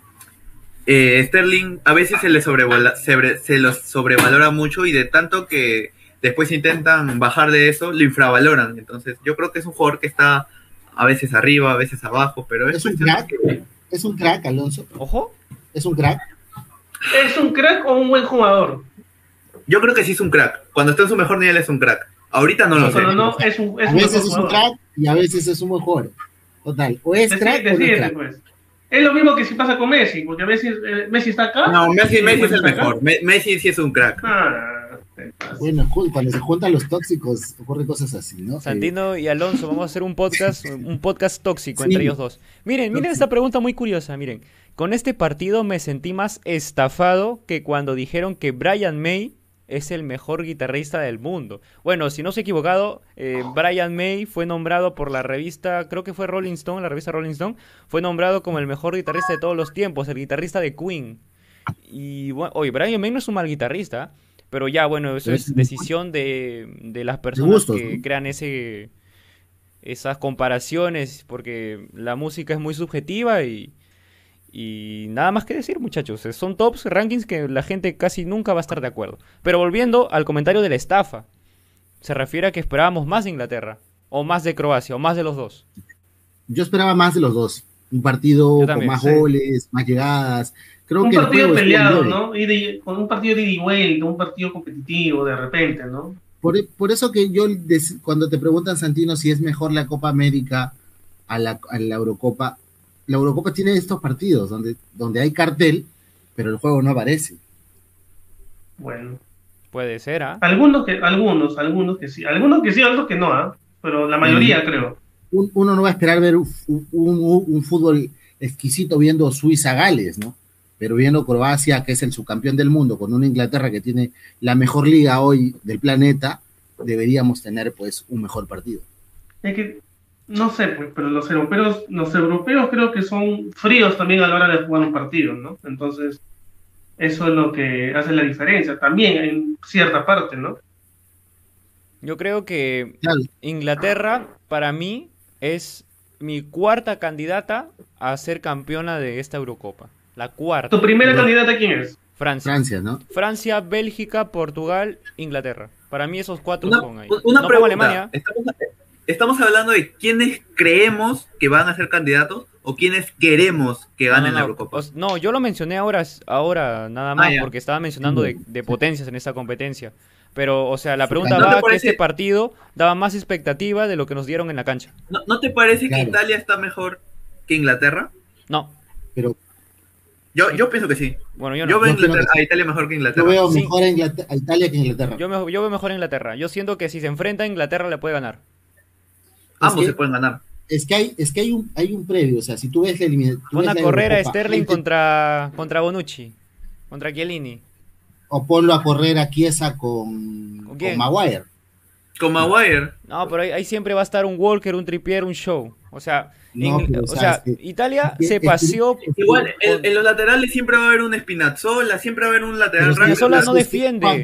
eh, Sterling a veces se le se, lo sobrevalora mucho y de tanto que después intentan bajar de eso, lo infravaloran. Entonces, yo creo que es un jugador que está a veces arriba, a veces abajo, pero es, un crack. Es un crack, Alonso. Ojo. Es un crack. ¿Es un crack o un buen jugador? Yo creo que sí es un crack. Cuando está en su mejor nivel es un crack. Ahorita no lo sé. No, es un, a veces es un crack y a veces es un buen jugador. Total. O es crack o es crack. Pues. Es lo mismo que si pasa con Messi, porque Messi, eh, Messi está acá. No, Messi, Messi es el mejor. Messi sí es un crack. Ah. Bueno, cuando se juntan los tóxicos ocurren cosas así, ¿no? Santino y Alonso, vamos a hacer un podcast, un podcast tóxico entre ellos dos. Miren, miren esta pregunta muy curiosa, miren. Con este partido me sentí más estafado que cuando dijeron que Brian May es el mejor guitarrista del mundo. Bueno, si no se he equivocado, eh, Brian May fue nombrado por la revista, creo que fue Rolling Stone, la revista Rolling Stone, fue nombrado como el mejor guitarrista de todos los tiempos, el guitarrista de Queen. Y bueno, oye, Brian May no es un mal guitarrista, pero ya, bueno, eso es decisión de, las personas que crean ese esas comparaciones, porque la música es muy subjetiva y, y nada más que decir, muchachos. Son tops, rankings que la gente casi nunca va a estar de acuerdo. Pero volviendo al comentario de la estafa, se refiere a que esperábamos más de Inglaterra, o más de Croacia, o más de los dos. Yo esperaba más de los dos. Un partido con más goles, más llegadas. Creo un que partido peleado, ¿no? Y con un partido de ida y vuelta, un partido competitivo de repente, ¿no? Por, eso que yo, cuando te preguntan, Santino, si es mejor la Copa América a la, a la Eurocopa, la Eurocopa tiene estos partidos donde, donde hay cartel, pero el juego no aparece. Bueno. Puede ser, ¿ah? Algunos que, algunos, algunos que sí, algunos que sí, otros que no, ¿ah? Pero la mayoría, mm. creo. uno no va a esperar ver un, un, fútbol exquisito viendo Suiza-Gales, ¿no? Pero viendo Croacia, que es el subcampeón del mundo, con una Inglaterra que tiene la mejor liga hoy del planeta, deberíamos tener pues un mejor partido. Es que no sé, pues, pero los europeos, los europeos creo que son fríos también a la hora de jugar un partido, ¿no? Entonces, eso es lo que hace la diferencia, también en cierta parte, ¿no? Yo creo que Inglaterra, para mí, es mi cuarta candidata a ser campeona de esta Eurocopa. La cuarta. ¿Tu primera candidata quién es? Francia. Francia, ¿no? Francia, Bélgica, Portugal, Inglaterra. Para mí esos cuatro son ahí. Una pregunta. Alemania. Estamos, estamos hablando de quiénes creemos que van a ser candidatos o quiénes queremos que ganen la Eurocopa. no, yo lo mencioné ahora, ahora nada más, ah, porque estaba mencionando de, potencias en esta competencia. Pero, o sea, la pregunta va que este partido daba más expectativa de lo que nos dieron en la cancha. ¿No, te parece que Italia está mejor que Inglaterra? No. Pero yo, yo pienso que sí. Bueno, yo, no. yo veo a Italia mejor que Inglaterra. Yo veo mejor a, Italia que Inglaterra. Yo, yo, veo mejor a Inglaterra. Yo siento que si se enfrenta a Inglaterra le puede ganar. Ambos se pueden ganar. Es que hay, es que hay un, hay un previo, o sea, si tú ves la eliminación. Una correr a Sterling contra, contra Bonucci, contra Chiellini. O ponlo a correr a Chiesa con, ¿Con, Maguire. Con Maguire. No, pero ahí, siempre va a estar un Walker, un Trippier, un Show. O sea, o sea, Italia se paseó. Igual, en, los laterales siempre va a haber un Spinazzola, siempre va a haber un lateral Spinazzola no defiende.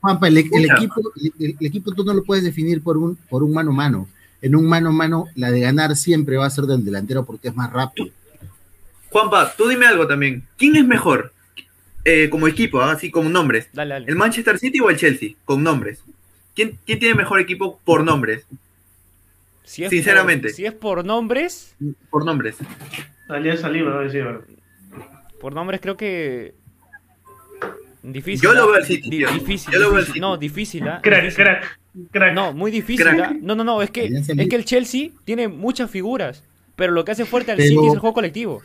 Juanpa, el, equipo, el, equipo tú no lo puedes definir por un, por un mano a mano en un mano a mano, la de ganar siempre va a ser del delantero porque es más rápido. Juanpa, tú dime algo también. ¿Quién es mejor eh, como equipo, ah, así como nombres? ¿El Manchester City o el Chelsea? Con nombres. ¿Quién, tiene mejor equipo por nombres? Sinceramente. si es por nombres. Por nombres. Por nombres creo que. Difícil. Yo lo veo al City. Difícil. Yo lo veo No, difícil, ¿ah? Crack, crack. No, muy difícil. ¿ah? No, no, no, es que, es que el Chelsea tiene muchas figuras, pero lo que hace fuerte al City es el juego colectivo.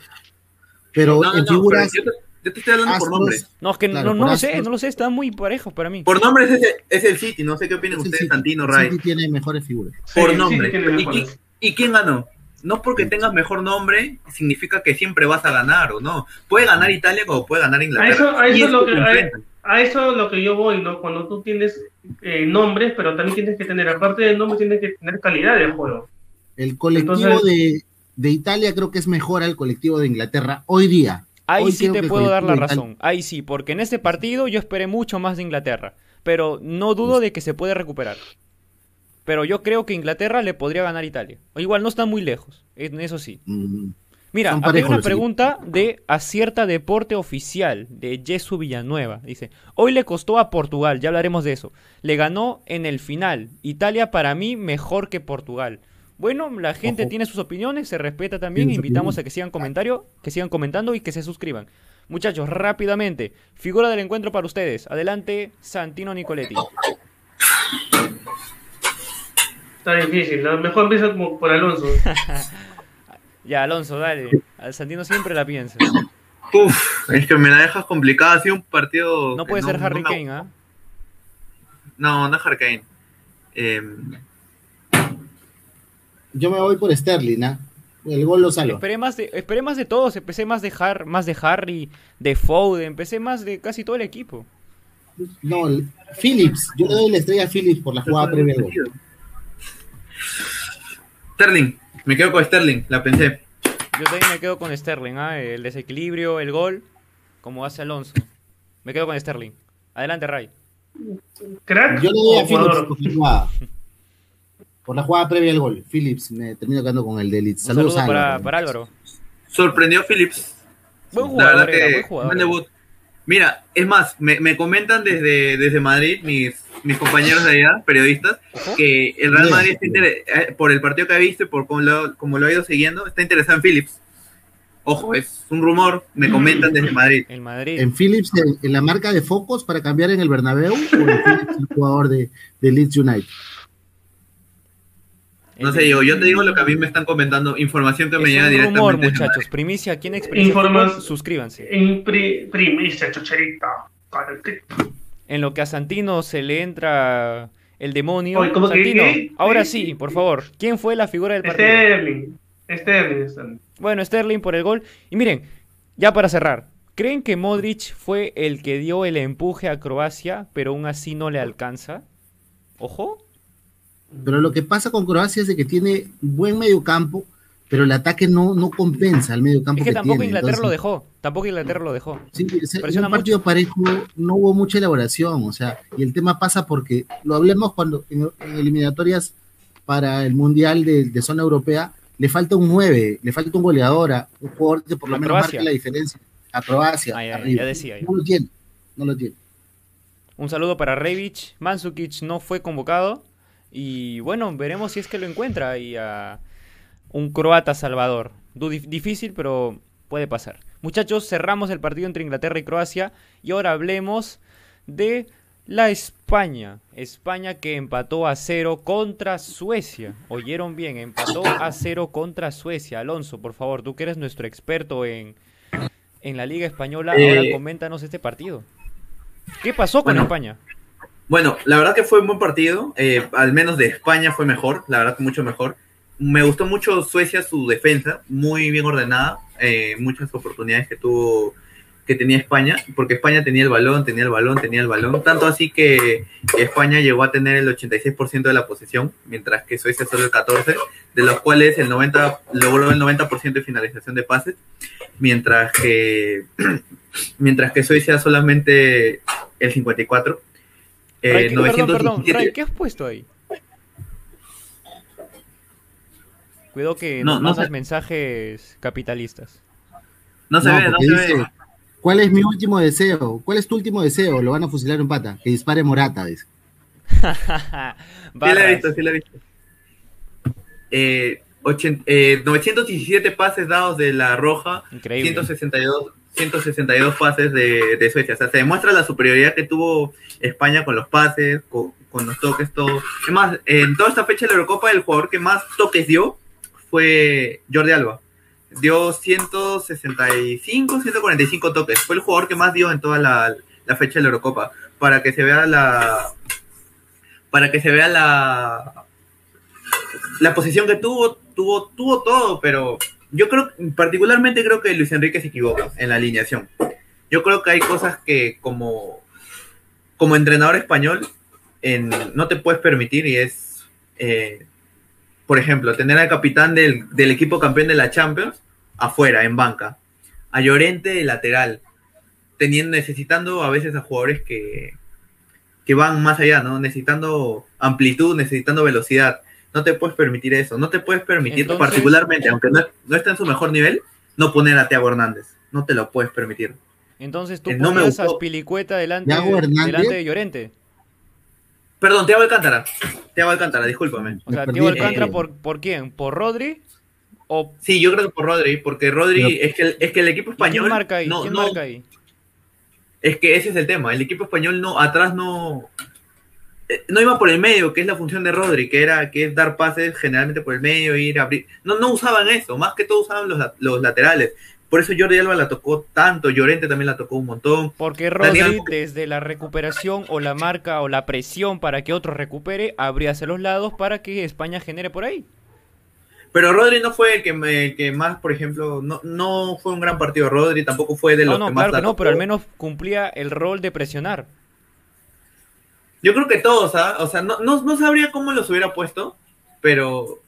Pero en figuras... yo, te, estoy hablando por nombres. No, es que no, no lo sé, no lo sé, están muy parejos para mí. Por nombres es el, City, no sé qué opinan ustedes, Santino, Ray. City tiene mejores figuras. Por nombre. ¿Y, quién ganó? No porque tengas mejor nombre significa que siempre vas a ganar o no. Puede ganar Italia como puede ganar Inglaterra. eso, a eso, lo que, a eso es lo que yo voy, ¿no? Cuando tú tienes eh, nombres, pero también tienes que tener, aparte del nombre, tienes que tener calidad de juego. El colectivo de, Italia creo que es mejor al colectivo de Inglaterra hoy día. Ahí sí te puedo dar la razón, ahí sí, porque en este partido yo esperé mucho más de Inglaterra, pero no dudo de que se puede recuperar. Pero yo creo que Inglaterra le podría ganar a Italia. O igual no está muy lejos, eso sí. Mm. Mira, hay una pregunta de Acierta Deporte Oficial de Jesús Villanueva. Dice, hoy le costó a Portugal, ya hablaremos de eso. Le ganó en el final. Italia para mí mejor que Portugal. Bueno, la gente tiene sus opiniones, se respeta también. Invitamos a que sigan comentario, que sigan comentando y que se suscriban. Muchachos, rápidamente, figura del encuentro para ustedes. Adelante, Santino Nicoletti. Está difícil, lo mejor empieza como por Alonso. Ya, Alonso, dale. Al Santino siempre la piensa. Uf, es que me la dejas complicada. Ha sido un partido. No puede ser Harry Kane, ¿ah? No, no es Harry Kane. Em, Yo me voy por Sterling, ¿ah? El gol lo salió. Esperé más de, esperé más de todos. Empecé más de, más de Harry, de Foden. Empecé más de casi todo el equipo. No, Phillips. Yo le doy la estrella a Phillips por la jugada previa al gol. Sterling. Me quedo con Sterling, la pensé. Yo también me quedo con Sterling, ¿ah? el desequilibrio, el gol, como hace Alonso. Me quedo con Sterling. Adelante, Ray. Yo le doy a Phillips por la, jugada, por la jugada previa al gol. Phillips, me termino quedando con el de Elite. Saludos saludo para, para, Álvaro. Sorprendió Phillips. Buen jugador, buen jugador. Mira, es más, me, me comentan desde, desde Madrid mis mis compañeros de allá, periodistas, que el Real Madrid está eh, por el partido que ha visto y por cómo lo, como lo ha ido siguiendo, está interesado en Phillips. Ojo, es un rumor, me comentan desde Madrid. En Madrid. ¿En Phillips, en, la marca de focos para cambiar en el Bernabéu o en Phillips, el jugador de, de Leeds United? No sé, yo, yo te digo lo que a mí me están comentando, información que me llega directamente. rumor, muchachos, primicia, ¿quién expresa? Suscríbanse. En primicia, chucherita, en lo que a Santino se le entra el demonio. Santino, ahora sí, por favor, ¿quién fue la figura del partido? Sterling. Sterling. Bueno, Sterling por el gol. Y miren, ya para cerrar, ¿creen que Modric fue el que dio el empuje a Croacia, pero aún así no le alcanza? Ojo. Pero lo que pasa con Croacia es de que tiene buen medio campo, pero el ataque no, no compensa al medio campo. Es que, tampoco Inglaterra lo dejó, tampoco Inglaterra lo dejó. Sí, en un partido parejo no hubo mucha elaboración, o sea, y el tema pasa porque lo hablemos cuando en, eliminatorias para el Mundial de, zona europea, le falta un 9, le falta un goleador, un jugador que por lo menos marque la diferencia. A Croacia, ya, decía. No lo tiene, no lo tiene. Un saludo para Revic, Mansukic no fue convocado y bueno, veremos si es que lo encuentra y a un croata Salvador. Difícil, pero puede pasar. Muchachos, cerramos el partido entre Inglaterra y Croacia y ahora hablemos de la España. España que empató a cero contra Suecia. Oyeron bien, empató a cero contra Suecia. Alonso, por favor, tú que eres nuestro experto en, en la Liga Española, ahora eh, coméntanos este partido. ¿Qué pasó con España? Bueno, la verdad que fue un buen partido. Eh, al menos de España fue mejor, la verdad que mucho mejor. Me gustó mucho Suecia, su defensa, muy bien ordenada. Eh, muchas oportunidades que tuvo que tenía España, porque España tenía el balón, tenía el balón, tenía el balón, tanto así que España llegó a tener el 86% de la posesión, mientras que Suecia solo el 14%, de los cuales el 90 logró el 90% de finalización de pases, mientras que mientras que Suecia solamente el 54%. Eh, perdón, perdón, ¿qué has puesto ahí? Cuidado que no, no mensajes capitalistas. No se ve, no se ve. ¿Cuál es mi último deseo? ¿Cuál es tu último deseo? Lo van a fusilar en pata. Que dispare Morata, dice. sí la he visto, sí la he visto. Eh, 917 eh, pases dados de la Roja, 162, 162 pases de, de, Suecia. O sea, se demuestra la superioridad que tuvo España con los pases, con, los toques, todo. Es más, en toda esta fecha de la Eurocopa, el jugador que más toques dio fue Jordi Alba dio 165, 145 toques. Fue el jugador que más dio en toda la, fecha de la Eurocopa. Para que se vea la. Para que se vea la. La posición que tuvo, tuvo, tuvo todo, pero yo creo, particularmente creo que Luis Enrique se equivoca en la alineación. Yo creo que hay cosas que como, como entrenador español en, no te puedes permitir y es eh, por ejemplo, tener al capitán del, equipo campeón de la Champions afuera, en banca, a Llorente de lateral, teniendo, necesitando a veces a jugadores que, que van más allá, ¿no? Necesitando amplitud, necesitando velocidad. No te puedes permitir eso, no te puedes permitir particularmente, aunque no, no esté en su mejor nivel, no poner a Thiago Hernández. No te lo puedes permitir. Entonces tú no ponías a Spilicueta delante, delante de Llorente. Perdón, Tiago Alcántara. Tiago Alcántara, discúlpame. O sea, Tiago Alcántara, ¿por, ¿por quién? ¿Por Rodri? O... Sí, yo creo que por Rodri, porque Rodri es, que el, es que el equipo español. ¿Quién marca ahí? No, ¿Quién marca ahí? Es que ese es el tema. El equipo español no, atrás no. No iba por el medio, que es la función de Rodri, que era que es dar pases generalmente por el medio, ir a abrir. No, no usaban eso, más que todo usaban los, los laterales. Por eso Jordi Alba la tocó tanto, Llorente también la tocó un montón. Porque Rodri, desde la recuperación o la marca o la presión para que otro recupere, abría hacia los lados para que España genere por ahí. Pero Rodri no fue el que, que más, por ejemplo, no, no fue un gran partido. Rodri tampoco fue de los no, que claro que no, pero al menos cumplía el rol de presionar. Yo creo que todos, ¿ah? O sea, no, no, no sabría cómo los hubiera puesto, pero,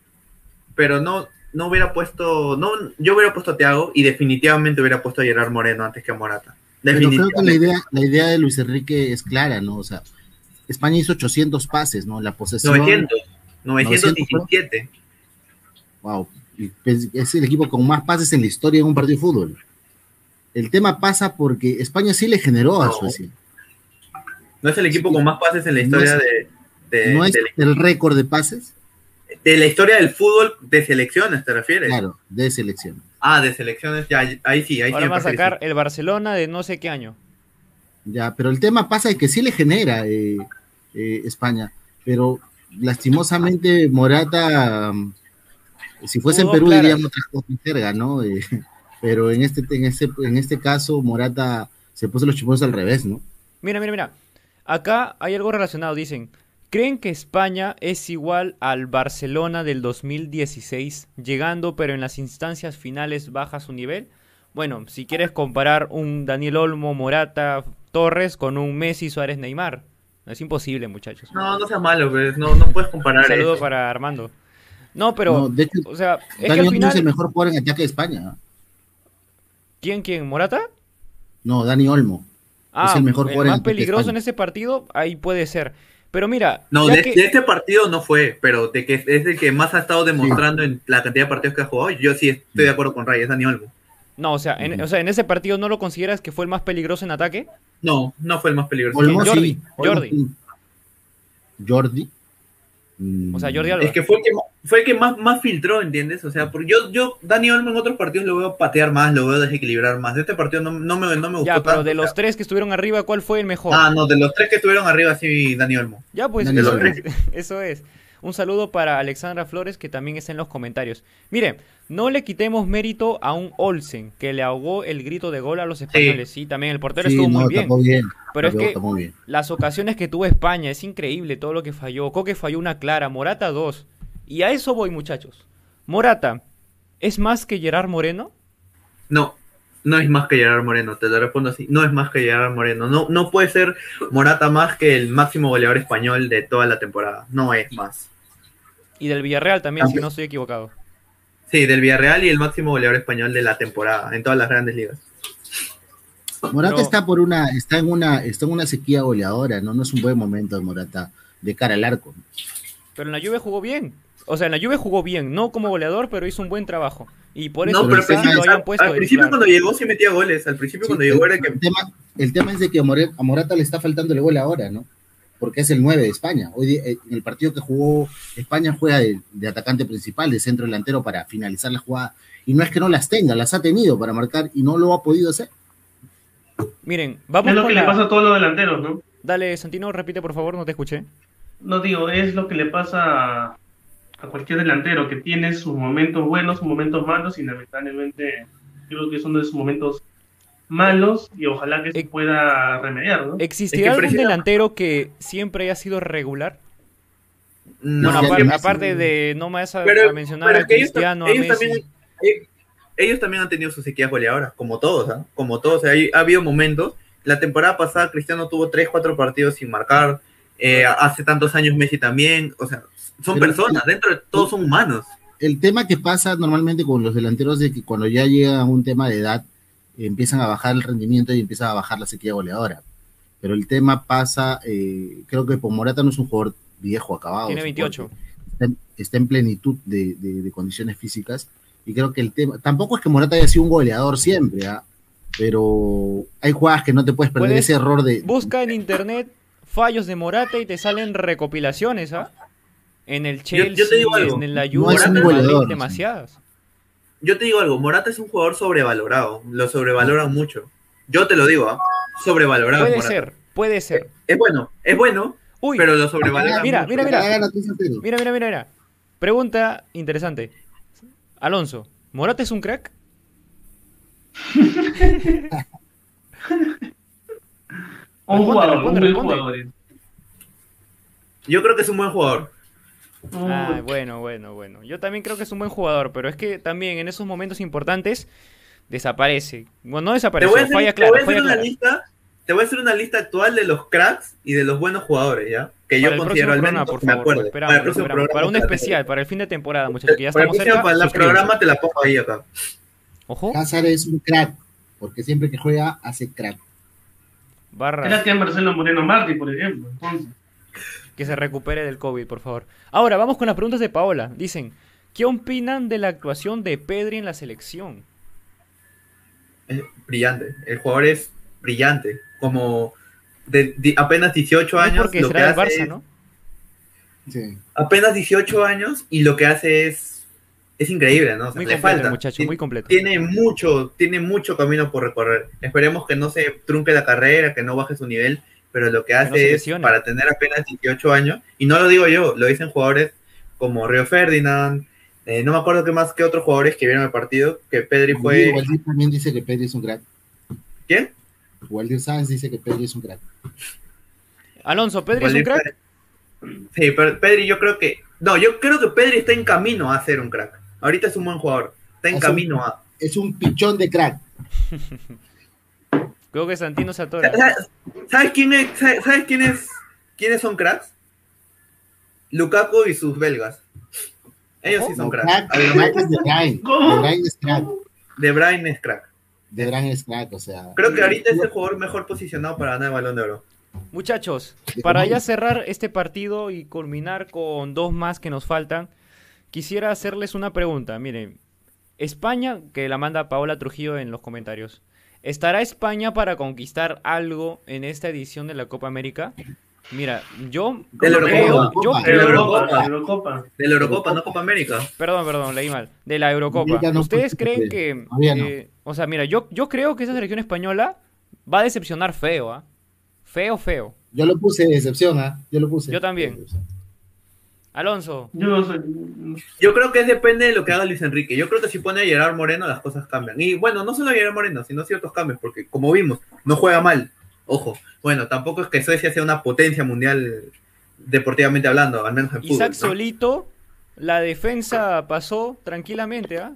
pero no, no hubiera puesto, no, yo hubiera puesto a Thiago y definitivamente hubiera puesto a Gerard Moreno antes que a Morata. Definitivamente. creo que la idea, la idea de Luis Enrique es clara, ¿no? O sea, España hizo 800 pases, ¿no? La posesión. 900, 917. Wow, es el equipo con más pases en la historia de un partido de fútbol. El tema pasa porque España sí le generó a Suecia. No es el equipo con más pases en la historia de, ¿No es el récord de pases? De la historia del fútbol de selecciones, ¿te refieres? Claro, de selecciones. Ah, de selecciones, ya, ahí sí, ahí Ahora va a sacar el Barcelona de no sé qué año. Ya, pero el tema pasa es que sí le genera eh, eh, España, pero lastimosamente Morata, mm, si fuese en Perú diríamos otra cosa ¿no? Eh, pero en este, en, este, en este caso Morata se puso los chipones al revés, ¿no? Mira, mira, mira. Acá hay algo relacionado, dicen. ¿Creen que España es igual al Barcelona del 2016, llegando pero en las instancias finales baja su nivel? Bueno, si quieres comparar un Daniel Olmo, Morata, Torres con un Messi, Suárez, Neymar. Es imposible, muchachos. No, no sea malo, pues. no, no puedes comparar. Un saludo para Armando. No, pero, de hecho, o sea, es Daniel que es el mejor jugador en ataque de España. ¿Quién, quién? ¿Morata? No, Dani Olmo. Ah, es el mejor jugador más peligroso en ese partido, ahí puede ser. Pero mira. No, de, este partido no fue, pero de que es el que más ha estado demostrando en la cantidad de partidos que ha jugado. Yo sí estoy de acuerdo con Ray, es Dani Olmo. No, o sea, en, o sea, en ese partido no lo consideras que fue el más peligroso en ataque. No, no fue el más peligroso. Jordi, Jordi. Jordi. O sea, Jordi Alba. Es que fue el que fue el que más, más filtró, ¿entiendes? O sea, porque yo, yo, Dani Olmo en otros partidos lo veo patear más, lo veo desequilibrar más. De este partido no, no, me, no me gustó. Ya, pero de los tres que estuvieron arriba, ¿cuál fue el mejor? Ah, no, de los tres que estuvieron arriba, sí, Dani Olmo. Ya, pues, eso es, eso es. Un saludo para Alexandra Flores, que también está en los comentarios. Mire, no le quitemos mérito a un Olsen, que le ahogó el grito de gol a los españoles. Sí, también el portero estuvo muy bien. bien. Pero es que las ocasiones que tuvo España, es increíble todo lo que falló. Coque falló una clara, Morata dos. Y a eso voy, muchachos. Morata, ¿es más que Gerard Moreno? No, no es más que Gerard Moreno, te lo respondo así. No es más que Gerard Moreno. No, no puede ser Morata más que el máximo goleador español de toda la temporada. No es más. Y del Villarreal también, si no estoy equivocado. Sí, del Villarreal y el máximo goleador español de la temporada en todas las grandes ligas. Morata está por una, está en una, está en una sequía goleadora, ¿no? No es un buen momento de Morata de cara al arco. Pero en la lluvia jugó bien. O sea, en la lluvia jugó bien, no como goleador, pero hizo un buen trabajo. Y por eso no, pero lo habían puesto. Al principio cuando llegó sí metía goles. Al principio cuando llegó era que. El tema, el tema es de que a Morata le está faltando el gol ahora, ¿no? Porque es el 9 de España. Hoy eh, en el partido que jugó España juega de, atacante principal, de centro delantero para finalizar la jugada. Y no es que no las tenga, las ha tenido para marcar y no lo ha podido hacer. Miren, vamos Es lo que le pasa a todos los delanteros, ¿no? Dale, Santino, repite por favor, no te escuché. No digo, es lo que le pasa a cualquier delantero, que tiene sus momentos buenos, sus momentos malos, y lamentablemente creo que son de esos momentos malos y ojalá que se pueda remediar, ¿no? ¿Existirá algún delantero que siempre haya sido regular? No, bueno, aparte, de no me vas a, mencionar a Cristiano, ellos, a También, ellos también han tenido sus sequías goleadoras, como todos, ¿ah? Como todos, ha habido momentos. La temporada pasada Cristiano tuvo 3, 4 partidos sin marcar. Eh, hace tantos años Messi también. O sea, son personas, dentro de todos son humanos. El tema que pasa normalmente con los delanteros es que cuando ya llega a un tema de edad, empiezan a bajar el rendimiento y empieza a bajar la sequía goleadora. Pero el tema pasa, eh, creo que Morata no es un jugador viejo, acabado. Tiene 28. Está en, plenitud de, condiciones físicas. Y creo que el tema, tampoco es que Morata haya sido un goleador siempre, ¿ah? pero hay jugadas que no te puedes perder ese error de... Busca en internet fallos de Morata y te salen recopilaciones, ¿ah? En el Chelsea, en la Juve, no demasiadas yo te digo algo, Morata es un jugador sobrevalorado, lo sobrevaloran mucho. Yo te lo digo, ¿ah? sobrevalorado. Puede ser, puede ser. Es, bueno, es bueno, pero lo sobrevaloran. Mira, mira, mira. Mira, mira, mira, mira. Pregunta interesante. Alonso, ¿Morata es un crack? un jugador, un buen jugador. Yo creo que es un buen jugador. Ah, bueno, bueno, bueno. Yo también creo que es un buen jugador, pero es que también en esos momentos importantes desaparece. Bueno, no desaparece, te voy a hacer, te voy a hacer una lista, te voy a hacer una lista actual de los cracks y de los buenos jugadores, ¿ya? Que yo considero al menos por favor, para, el programa, para un especial, para el fin de temporada, muchachos, que ya estamos para el Para el programa te la pongo ahí acá. Ojo. Cázar es un crack, porque siempre que juega hace crack. Barra. que Marcelo Moreno Martí, por ejemplo, entonces que se recupere del COVID, por favor. Ahora, vamos con las preguntas de Paola. Dicen, ¿qué opinan de la actuación de Pedri en la selección? Es brillante. El jugador es brillante. Como de, apenas 18 años. porque lo será Barça, ¿no? Sí. Apenas 18 años y lo que hace es es increíble, ¿no? muy le falta. muchacho, muy completo. Tiene mucho, tiene mucho camino por recorrer. Esperemos que no se trunque la carrera, que no baje su nivel, pero lo que hace es, para tener apenas 18 años, y no lo digo yo, lo dicen jugadores como Río Ferdinand, eh, no me acuerdo qué más que otros jugadores que vieron el partido, que Pedri fue... Waldir también dice que Pedri es un crack. ¿Quién? Waldir Sáenz dice que Pedri es un crack. Alonso, ¿Pedri es un crack? Sí, pero Pedri yo creo que... No, yo creo que Pedri está en camino a ser un crack. Ahorita es un buen jugador. Está en camino a... Es un pichón de crack. Creo que Santino se atora. ¿Sabes, quién es, sabes, quién es, quiénes son cracks? Lukaku y sus belgas. Ellos sí son cracks. de Bruyne. De Bruyne es crack. De Bruyne es crack. De Bruyne es crack, o sea. Creo que ahorita es el jugador mejor posicionado para ganar el balón de oro. Muchachos, para ya cerrar este partido y culminar con dos más que nos faltan, quisiera hacerles una pregunta. Miren, España, que la manda Paola Trujillo en los comentarios. ¿Estará España para conquistar algo en esta edición de la Copa América? Mira, yo de la Eurocopa, yo de la Eurocopa, de Eurocopa. De la Eurocopa, no Copa América. Perdón, perdón, leí mal. De la Eurocopa. ¿Ustedes creen que, eh, o sea, mira, yo, yo creo que esa selección española va a decepcionar feo, ¿ah? Feo, feo. Yo lo puse decepción, ¿ah? Yo lo puse. Yo también. Alonso. Yo, yo creo que depende de lo que haga Luis Enrique. Yo creo que si pone a Gerard Moreno las cosas cambian. Y bueno, no solo a Gerard Moreno, sino ciertos cambios, porque como vimos, no juega mal. Ojo, bueno, tampoco es que Suecia sea una potencia mundial deportivamente hablando, al menos en fútbol. Isaac solito, la defensa pasó tranquilamente, ¿ah?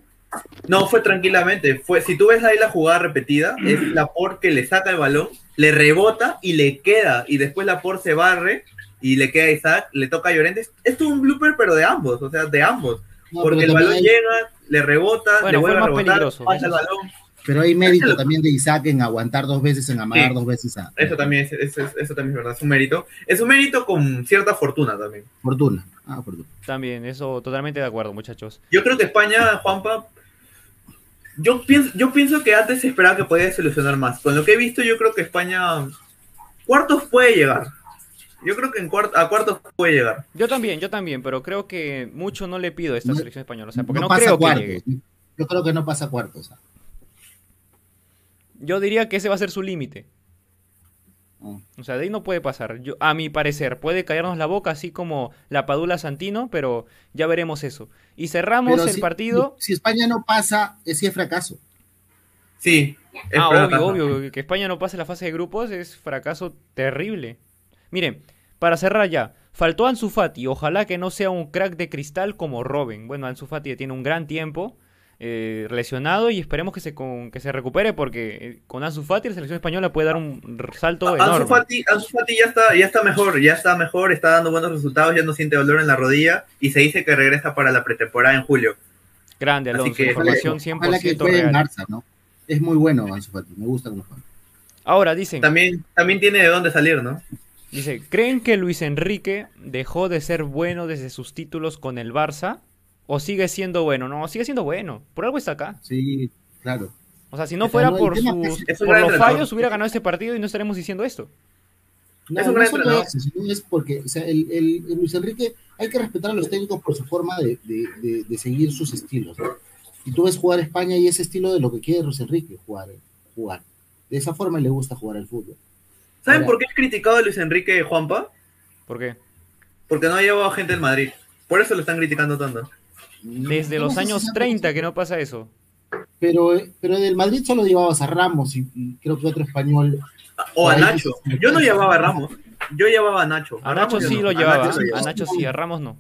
No, fue tranquilamente. Fue, si tú ves ahí la jugada repetida, es la por que le saca el balón, le rebota y le queda. Y después la por se barre y le queda a Isaac, le toca a Llorente. Esto es un blooper, pero de ambos, o sea, de ambos. porque el balón llega, le rebota, le vuelve a rebotar, pasa el balón. Pero hay mérito también de Isaac en aguantar dos veces, en amagar dos veces a... Eso también es, eso, también es verdad, es un mérito. Es un mérito con cierta fortuna también. Fortuna, ah, fortuna. También, eso totalmente de acuerdo, muchachos. Yo creo que España, Juanpa, yo pienso, yo pienso que antes se esperaba que podía solucionar más. Con lo que he visto, yo creo que España cuartos puede llegar. Yo creo que en a cuartos puede llegar. Yo también, yo también, pero creo que mucho no le pido a esta selección española. O sea, porque no, creo que llegue. Yo creo que no pasa cuartos. Yo diría que ese va a ser su límite. Ah. O sea, de ahí no puede pasar. Yo, a mi parecer, puede caernos la boca así como la Padula Santino, pero ya veremos eso. Y cerramos el partido. Si España no pasa, es es fracaso. Sí. ah, obvio, obvio. Que España no pase la fase de grupos es fracaso terrible. Miren, para cerrar ya, faltó Ansu Fati. Ojalá que no sea un crack de cristal como Robin. Bueno, Ansu Fati tiene un gran tiempo eh, lesionado y esperemos que se, con, que se recupere porque eh, con Ansu Fati la selección española puede dar un salto enorme. Ansu Fati, Ansu Fati ya está, ya está mejor, ya está mejor, está dando buenos resultados, ya no siente dolor en la rodilla y se dice que regresa para la pretemporada en julio. Grande, Alonso, que, información 100% real. ¿no? Es muy bueno Ansu Fati, me gusta como juega. Ahora dicen... También, también tiene de dónde salir, ¿no? Dice, ¿creen que Luis Enrique dejó de ser bueno desde sus títulos con el Barça? ¿O sigue siendo bueno? No, sigue siendo bueno. Por algo está acá. Sí, claro. O sea, si no fuera por, sus, por los fallos, hubiera ganado este partido y no estaremos diciendo esto. No, no solo eso, sino es porque, o sea, el, el, Luis Enrique, hay que respetar a los técnicos por su forma de, de, de, seguir sus estilos. Y tú ves jugar España y ese estilo de lo que quiere Luis Enrique, jugar, jugar. De esa forma le gusta jugar al fútbol. ¿Saben por qué es criticado a Luis Enrique Juanpa? ¿Por qué? Porque no ha llevado gente en Madrid. Por eso lo están criticando tanto. Desde los años 30 que no pasa eso. Pero, pero del Madrid solo llevabas a Ramos y, creo que otro español. O a Nacho. Yo no llevaba a Ramos. Yo llevaba a Nacho. A, Nacho sí lo llevaba. A Nacho, sí, a Ramos no.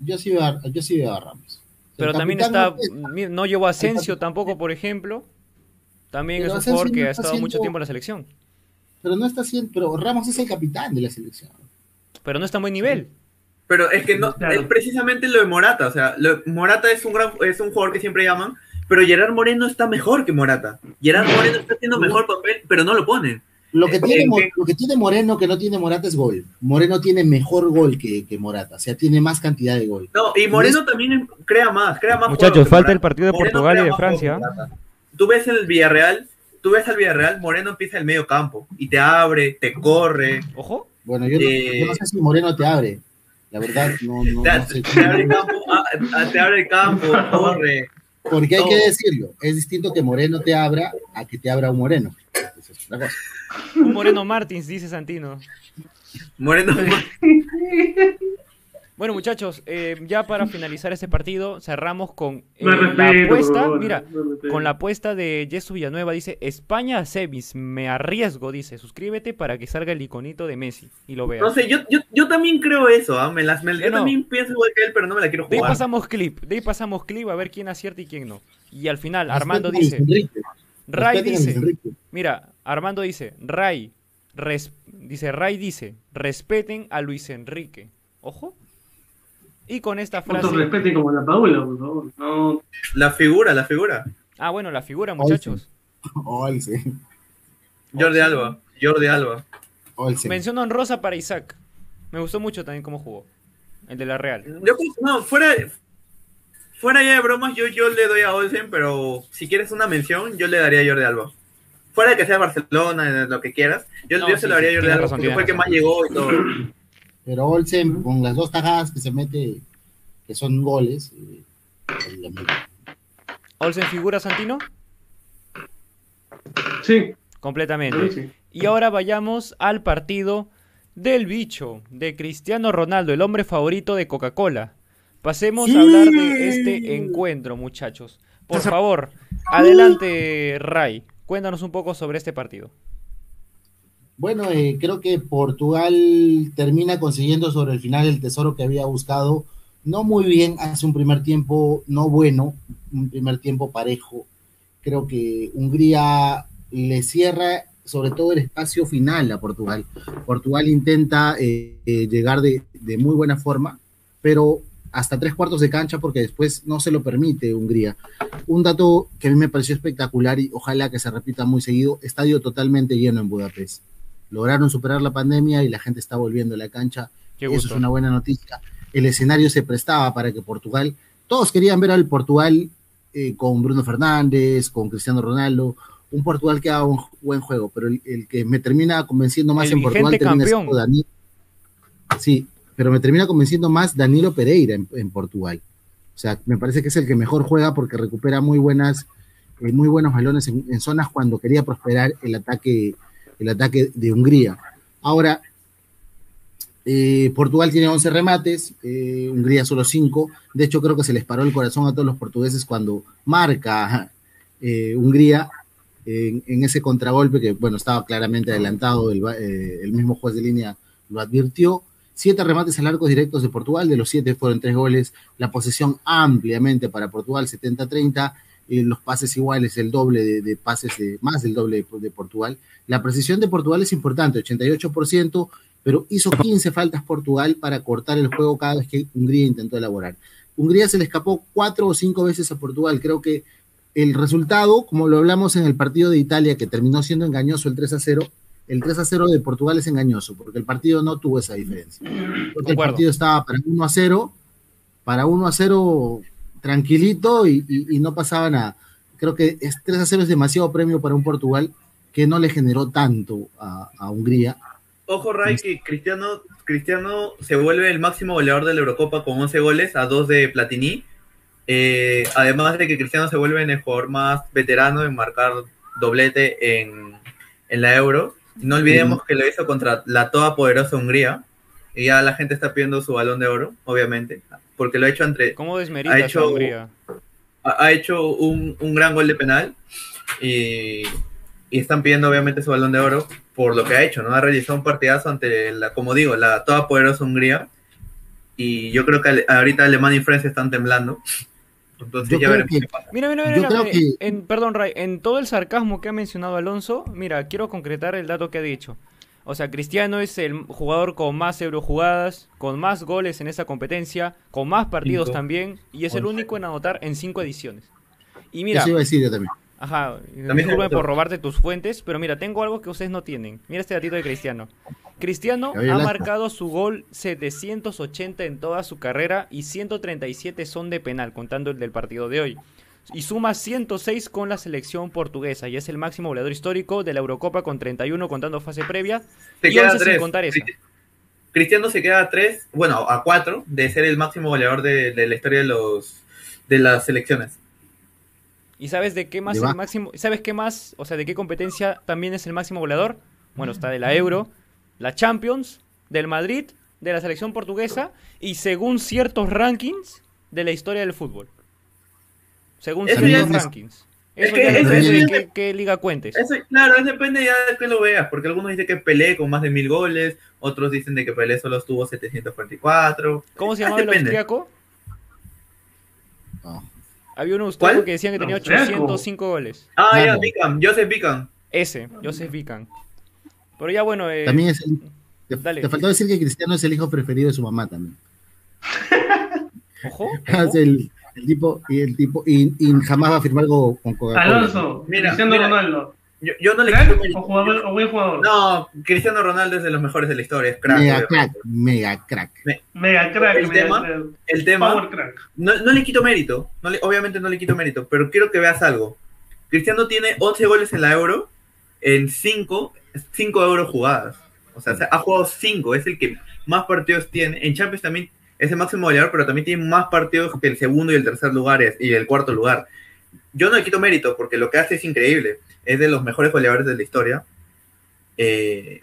Yo sí, llevaba, yo sí a Ramos. Pero también está. No llevó a Asensio tampoco, por ejemplo. También es un jugador que ha estado mucho tiempo en la selección. Pero no está haciendo. Pero Ramos es el capitán de la selección. Pero no está en buen nivel. Pero es que no, es precisamente lo de Morata, o sea, Morata es un gran, es un jugador que siempre llaman, pero Gerard Moreno está mejor que Morata. Gerard Moreno está haciendo mejor papel, pero no lo ponen. Lo que, tiene, lo que tiene Moreno que no tiene Morata es gol. Moreno tiene mejor gol que, que Morata, o sea, tiene más cantidad de gol. No, y Moreno también crea más, crea más. Muchachos, falta el partido de Portugal y de Francia. Tú ves el Villarreal, tú ves al Villarreal, Moreno empieza el medio campo y te abre, te corre. Ojo. Bueno, yo, yo no sé si Moreno te abre, la verdad, no, no, te, abre el campo, ah, ah, te abre el campo, corre. Porque hay que decirlo, es distinto que Moreno te abra a que te abra un Moreno. Un Moreno Martins, dice Santino. Moreno Bueno, muchachos, eh, ya para finalizar este partido, cerramos con eh, la apuesta. Mira, con la apuesta de Jesús Villanueva. Dice: España a semis, me arriesgo. Dice: Suscríbete para que salga el iconito de Messi y lo veas. No sé, yo, yo, yo también creo eso. ¿ah? Me las, yo también pienso igual que él, pero no me la quiero jugar. De ahí pasamos clip, de ahí pasamos clip a ver quién acierta y quién no. Y al final, Armando dice: Ray dice: Mira, Armando dice: Ray, dice: Ray dice: Respeten a Luis Enrique. Ojo. Y con esta frase. respeten como la Paula, por favor. No. La figura, la figura. Ah, bueno, la figura, muchachos. Hoy sí. Jordi Alba. Jordi Alba. Mención honrosa para Isaac. Me gustó mucho también cómo jugó. El de la Real. Yo, no, fuera, fuera ya de bromas, yo, yo le doy a Olsen, pero si quieres una mención, yo le daría a Jordi Alba. fuera de que sea Barcelona, lo que quieras, yo, yo se lo haría yo Jordi Alba porque fue el que más llegó y todo. Pero Olsen, con las dos tajadas que se mete, que son goles. Eh, ¿Olsen figura Santino? Sí. Completamente. Y ahora vayamos al partido del bicho, de Cristiano Ronaldo, el hombre favorito de Coca-Cola. Pasemos a hablar de este encuentro, muchachos. Por favor, adelante, Ray. Cuéntanos un poco sobre este partido. Bueno, eh, creo que Portugal termina consiguiendo sobre el final el tesoro que había buscado. No muy bien, hace un primer tiempo no bueno, un primer tiempo parejo. Creo que Hungría le cierra sobre todo el espacio final a Portugal. Portugal intenta eh, eh, llegar de, de, muy buena forma, pero hasta tres cuartos de cancha porque después no se lo permite Hungría. Un dato que a mí me pareció espectacular y ojalá que se repita muy seguido, estadio totalmente lleno en Budapest. Lograron superar la pandemia y la gente está volviendo a la cancha. Eso es una buena noticia. El escenario se prestaba para que Portugal, todos querían ver al Portugal eh, con Bruno Fernández, con Cristiano Ronaldo, un Portugal que haga un buen juego, pero el, que me termina convenciendo más en Portugal termina siendo Daniel. Sí, pero me termina convenciendo más Danilo Pereira en, Portugal. O sea, me parece que es el que mejor juega porque recupera muy buenas, eh, muy buenos balones en, zonas cuando quería prosperar el ataque, el ataque de Hungría. Ahora, eh, Portugal tiene 11 remates, eh, Hungría solo 5. De hecho, creo que se les paró el corazón a todos los portugueses cuando marca Hungría en, ese contragolpe que, bueno, estaba claramente adelantado, el, el mismo juez de línea lo advirtió. Siete remates al arco directos de Portugal, de los siete fueron tres goles, la posesión ampliamente para Portugal, 70-30, eh, los pases iguales, el doble de, pases, de, más del doble de, Portugal. La precisión de Portugal es importante, 88%, pero hizo 15 faltas Portugal para cortar el juego cada vez que Hungría intentó elaborar. Hungría se le escapó cuatro o cinco veces a Portugal, creo que el resultado, como lo hablamos en el partido de Italia, que terminó siendo engañoso el 3 a 0, el 3 a 0 de Portugal es engañoso, porque el partido no tuvo esa diferencia. Porque el partido estaba para 1 a 0, para 1 a 0 tranquilito y, no pasaba nada. Creo que 3 a 0 es demasiado premio para un Portugal que no le generó tanto a, Hungría. Ojo, Ray, que Cristiano, Cristiano se vuelve el máximo goleador de la Eurocopa con 11 goles a 2 de Platini. Eh, además de que Cristiano se vuelve el jugador más veterano en marcar doblete en, en la Euro. No olvidemos que lo hizo contra la toda poderosa Hungría. Y ya la gente está pidiendo su balón de oro, obviamente. Porque lo ha hecho entre. ¿Cómo desmerita ha hecho, Hungría? Ha, hecho un, gran gol de penal. Y, están pidiendo, obviamente, su balón de oro por lo que ha hecho, ¿no? Ha realizado un partidazo ante, la, como digo, la toda poderosa Hungría. Y yo creo que ahorita Alemania y Francia están temblando. Entonces ya veremos Mira, mira, mira. en, perdón, Ray, en todo el sarcasmo que ha mencionado Alonso, mira, quiero concretar el dato que ha dicho. O sea, Cristiano es el jugador con más eurojugadas, con más goles en esa competencia, con más partidos también, y es el único en anotar en cinco ediciones. Y mira. Eso iba a decir yo también. Ajá, disculpe por robarte tus fuentes, pero mira, tengo algo que ustedes no tienen. Mira este datito de Cristiano. Cristiano ha marcado su gol 780 en toda su carrera y 137 son de penal, contando el del partido de hoy. Y suma 106 con la selección portuguesa y es el máximo goleador histórico de la Eurocopa con 31 contando fase previa. Se y queda sin contar esa. Cristiano se queda a 3, bueno, a 4 de ser el máximo goleador de, la historia de los de las selecciones. ¿Y sabes de qué más el máximo? ¿Sabes qué más? O sea, ¿de qué competencia también es el máximo goleador? Bueno, está de la Euro, la Champions, del Madrid, de la selección portuguesa y según ciertos rankings de la historia del fútbol. Según rankings. Eso ya depende de qué, liga cuentes. claro, depende ya de que lo veas, porque algunos dicen que Pelé con más de mil goles, otros dicen de que Pelé solo estuvo 744. ¿Cómo se llamaba el austriaco? Había un austriaco que decían que tenía 805 goles. Ah, ya, Vican, Joseph Vican. Ese, Joseph Vican. Pero ya bueno. Eh, también es el, te, faltó decir que Cristiano es el hijo preferido de su mamá también. Ojo. el, tipo, y el tipo, y, jamás va a firmar algo con Coca-Cola. Alonso, mira, Cristiano Ronaldo. Yo, yo, no le quito o, jugador, o buen jugador. No, Cristiano Ronaldo es de los mejores de la historia, es crack. Mega crack, mega crack. mega crack. El tema, el tema No, no, le quito mérito, no le, obviamente no le quito mérito, pero quiero que veas algo. Cristiano tiene 11 goles en la Euro en 5 cinco euros jugadas. O sea, ha jugado 5, es el que más partidos tiene. En Champions también es el máximo goleador, pero también tiene más partidos que el segundo y el tercer lugar y el cuarto lugar. Yo no le quito mérito porque lo que hace es increíble. Es de los mejores goleadores de la historia. Eh,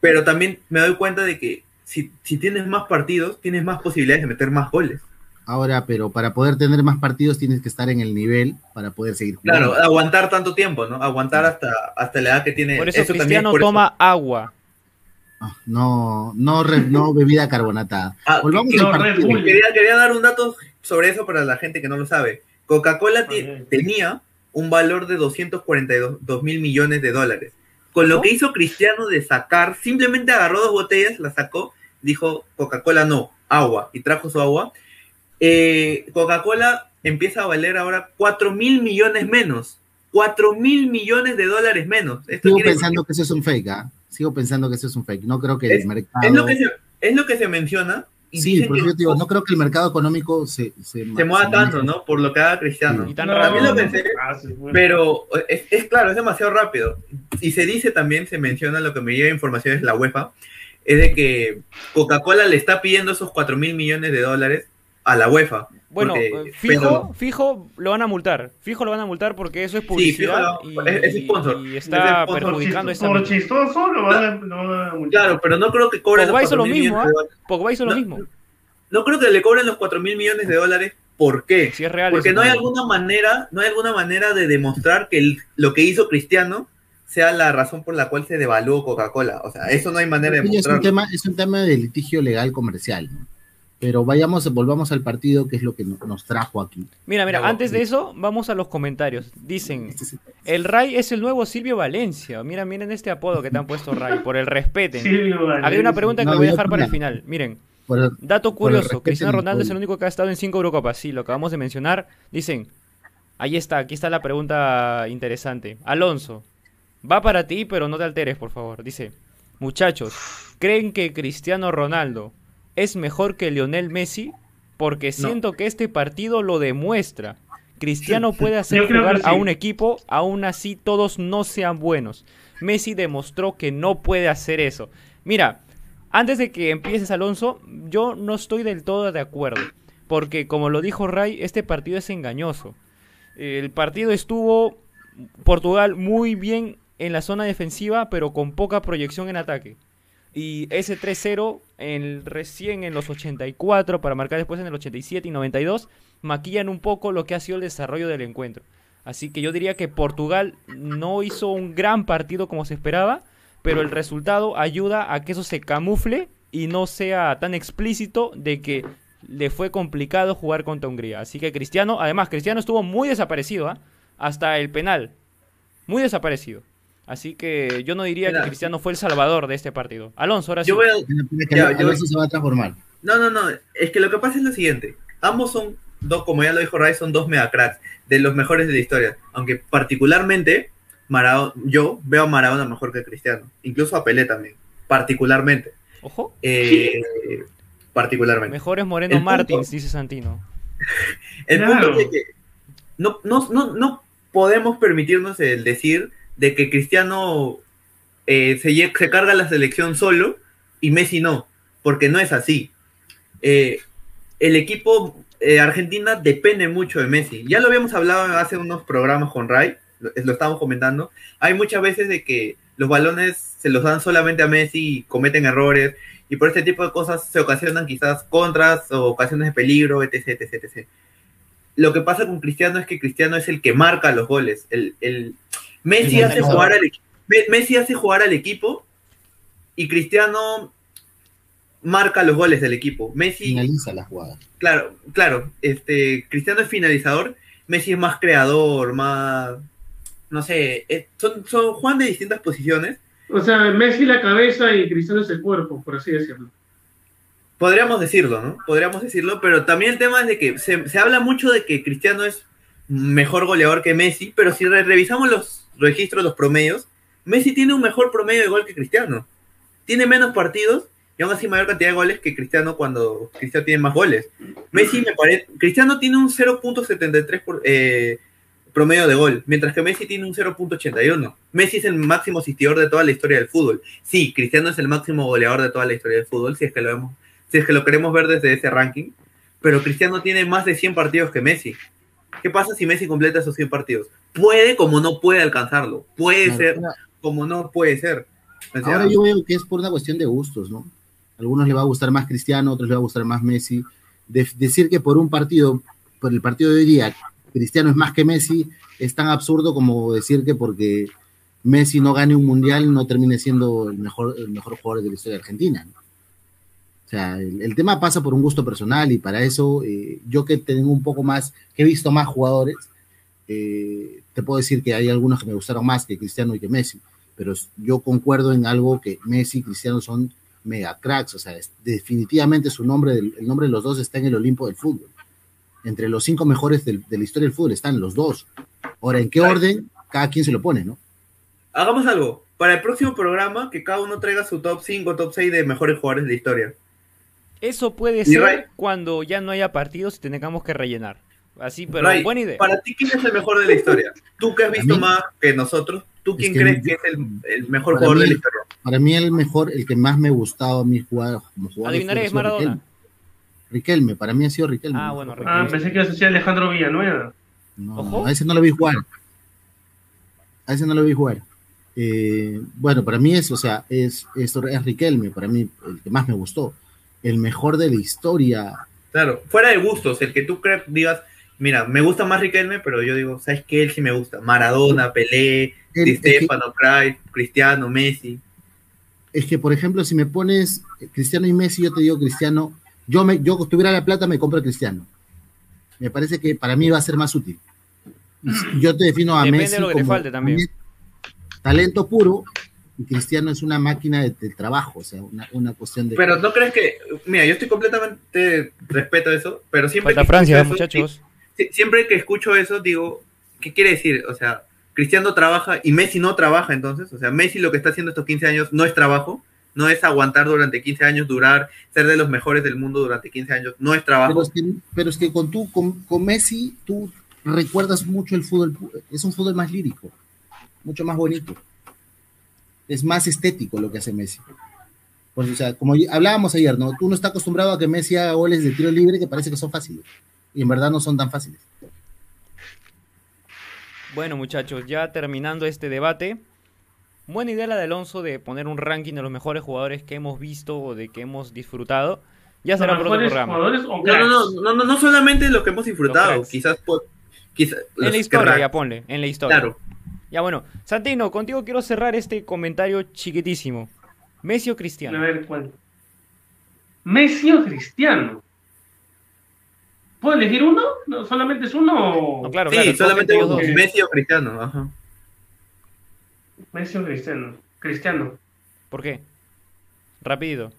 pero también me doy cuenta de que si, si tienes más partidos, tienes más posibilidades de meter más goles. Ahora, pero para poder tener más partidos tienes que estar en el nivel para poder seguir jugando. Claro, aguantar tanto tiempo, ¿no? Aguantar hasta, hasta la edad que tiene. Por eso, Cristiano toma agua. No, no, no bebida carbonatada. Ah, Volvamos Quería, quería, dar un dato sobre eso para la gente que no lo sabe. Coca-Cola tenía un valor de 242 mil millones de dólares. Con lo que hizo Cristiano de sacar, simplemente agarró dos botellas, la sacó, dijo Coca-Cola no, agua, y trajo su agua eh, Coca-Cola empieza a valer ahora 4 mil millones menos. 4 mil millones de dólares menos. Sigo pensando que... eso es un fake, ¿ah? Sigo pensando que eso es un fake. No creo que el mercado. Es lo que se, es lo que se menciona. sí, por yo digo, no creo que el mercado económico se, se, mueva tanto, ¿no? Por lo que haga Cristiano. también lo pensé, ah, pero es, es, claro, es demasiado rápido. Y se dice también, se menciona lo que me lleva información es la UEFA, es de que Coca-Cola le está pidiendo esos 4 mil millones de dólares a la UEFA. Bueno, eh, fijo, fijo lo van a multar. Fijo lo van a multar porque eso es publicidad y, es, sponsor. y está perjudicando esa Por chistoso lo van, a, multar. Claro, pero no creo que cobren los hizo lo mismo, ¿eh? Pogba hizo lo mismo. No creo que le cobren los 4 mil millones de dólares. ¿Por qué? Si es real porque no hay alguna manera, no hay alguna manera de demostrar que lo que hizo Cristiano sea la razón por la cual se devaluó Coca-Cola. O sea, eso no hay manera de demostrarlo. Es un tema, es un tema de litigio legal comercial. ¿no? Pero vayamos, volvamos al partido, que es lo que nos trajo aquí. Mira, mira, antes de eso, vamos a los comentarios. Dicen, este el Ray es el nuevo Silvio Valencia. Mira, miren este apodo que te han puesto Ray, por el respeto. Había una pregunta que voy a dejar para el final. Miren, dato curioso, Cristiano Ronaldo es el único que ha estado en cinco Eurocopas. Sí, lo acabamos de mencionar. Dicen, ahí está, aquí está la pregunta interesante. Alonso, va para ti, pero no te alteres, por favor. Dice, muchachos, ¿creen que Cristiano Ronaldo es mejor que Lionel Messi porque siento que este partido lo demuestra. Cristiano puede hacer jugar a un equipo, aún así todos no sean buenos. Messi demostró que no puede hacer eso. Mira, antes de que empieces Alonso, yo no estoy del todo de acuerdo. Porque como lo dijo Ray, este partido es engañoso. El partido estuvo Portugal muy bien en la zona defensiva, pero con poca proyección en ataque. Y ese 3-0 en, recién en los 84 para marcar después en el 87 y 92 maquillan un poco lo que ha sido el desarrollo del encuentro. Así que yo diría que Portugal no hizo un gran partido como se esperaba, pero el resultado ayuda a que eso se camufle y no sea tan explícito de que le fue complicado jugar contra Hungría. Así que Cristiano, además Cristiano estuvo muy desaparecido, ¿ah? hasta el penal. Muy desaparecido. Así que yo no diría que Cristiano fue el salvador de este partido. Alonso, ahora sí. Yo Alonso se va a transformar. No, no, no. Es que lo que pasa es lo siguiente. Ambos son dos, como ya lo dijo Ray, son dos mega cracks de los mejores de la historia. Aunque particularmente, Maradona, yo veo a Maradona mejor que Cristiano. Incluso a Pelé también. Particularmente. Ojo. Eh, particularmente. Mejor es Moreno Martins, dice Santino. El punto es que no, no, no, no podemos permitirnos el decir de que Cristiano eh, se, carga la selección solo y Messi no, porque no es así. Eh, el equipo eh, Argentina depende mucho de Messi. Ya lo habíamos hablado hace unos programas con Ray, lo, lo estamos comentando. Hay muchas veces de que los balones se los dan solamente a Messi y cometen errores, y por este tipo de cosas se ocasionan quizás contras o ocasiones de peligro, etc, etc, etc. Lo que pasa con Cristiano es que Cristiano es el que marca los goles, el, el Messi hace, jugar al, Messi hace jugar al equipo y Cristiano marca los goles del equipo. Messi finaliza la jugada. Claro, claro. Este, Cristiano es finalizador, Messi es más creador, más no sé, son, son juegan de distintas posiciones. O sea, Messi la cabeza y Cristiano es el cuerpo, por así decirlo. Podríamos decirlo, ¿no? Podríamos decirlo, pero también el tema es de que se, se habla mucho de que Cristiano es mejor goleador que Messi, pero si revisamos los registro los promedios, Messi tiene un mejor promedio de gol que Cristiano. Tiene menos partidos y aún así mayor cantidad de goles que Cristiano cuando Cristiano tiene más goles. Messi me parece, Cristiano tiene un 0.73 por, eh, promedio de gol, mientras que Messi tiene un 0.81. Messi es el máximo asistidor de toda la historia del fútbol. Sí, Cristiano es el máximo goleador de toda la historia del fútbol, si es que lo vemos, si es que lo queremos ver desde ese ranking, pero Cristiano tiene más de 100 partidos que Messi. ¿Qué pasa si Messi completa esos 100 partidos? Puede como no puede alcanzarlo, puede ser como no puede ser. ahora yo veo que es por una cuestión de gustos, ¿no? A algunos le va a gustar más Cristiano, a otros le va a gustar más Messi. decir que por un partido, por el partido de hoy día, Cristiano es más que Messi, es tan absurdo como decir que porque Messi no gane un mundial no termine siendo el mejor, el mejor jugador de la historia de Argentina. O sea, el, tema pasa por un gusto personal y para eso eh, yo que tengo un poco más, que he visto más jugadores, eh, te puedo decir que hay algunos que me gustaron más que Cristiano y que Messi, pero yo concuerdo en algo que Messi y Cristiano son mega cracks, o sea, definitivamente su nombre, el nombre de los dos está en el Olimpo del fútbol entre los cinco mejores de la historia del fútbol están los dos. Ahora, ¿en qué orden? Cada quien se lo pone, ¿no? Hagamos algo. Para el próximo programa, que cada uno traiga su top 5, top 6 de mejores jugadores de la historia. Eso puede ser cuando ya no haya partidos y tengamos que rellenar. Así, pero buena idea. Para ti, ¿quién es el mejor de la historia? Tú que has visto más que nosotros, ¿tú quién crees que es el, mejor jugador de la historia? Para mí, el mejor, el que más me ha gustado a mí jugar como jugador. Adivinaré, es Maradona. Riquelme, para mí ha sido Riquelme. Ah, bueno, Riquelme. Ah, pensé que iba a ser Alejandro Villanueva. No, a ese no lo vi jugar. A ese no lo vi jugar. Eh, bueno, para mí es, o sea, es, es, es Riquelme, para mí el que más me gustó. El mejor de la historia. Claro, fuera de gustos, el que tú creas, digas, mira, me gusta más Riquelme, pero yo digo, ¿sabes qué? Él sí me gusta. Maradona, Pelé, Di Stefano, Craig, Cristiano, Messi. Es que, por ejemplo, si me pones Cristiano y Messi, yo te digo Cristiano yo, me, yo tuviera la plata, me compro a Cristiano. Me parece que para mí va a ser más útil. Yo te defino a Messi como talento puro y Cristiano es una máquina de, trabajo, o sea, una, cuestión de... Pero no crees que, mira, yo estoy completamente respeto eso, pero siempre... que Francia, muchachos. siempre que escucho eso, digo, ¿qué quiere decir? O sea, Cristiano trabaja y Messi no trabaja entonces, o sea, Messi lo que está haciendo estos 15 años no es trabajo, no es aguantar durante 15 años, durar, ser de los mejores del mundo durante 15 años, no es trabajo. Pero es que, con, tú, con, Messi, tú recuerdas mucho el fútbol, es un fútbol más lírico, mucho más bonito. Es más estético lo que hace Messi. Pues, o sea, como hablábamos ayer, ¿no? Tú no estás acostumbrado a que Messi haga goles de tiro libre que parece que son fáciles. Y en verdad no son tan fáciles. Bueno, muchachos, ya terminando este debate, Buena idea la de Alonso de poner un ranking de los mejores jugadores que hemos visto o de que hemos disfrutado. Ya será por otro programa. no, no, no, no, no solamente los que hemos disfrutado, quizás por, quizás en la historia, ya ponle, en la historia. Claro. Ya bueno, Santino, contigo quiero cerrar este comentario chiquitísimo. ¿Messi o Cristiano? A ver, ¿cuál? ¿Messi o Cristiano? ¿Puedo elegir uno? ¿No, ¿Solamente es uno? No, claro, sí, solamente uno. Messi o Cristiano, ajá. Messi o Cristiano. Cristiano. ¿Por qué? Rápido.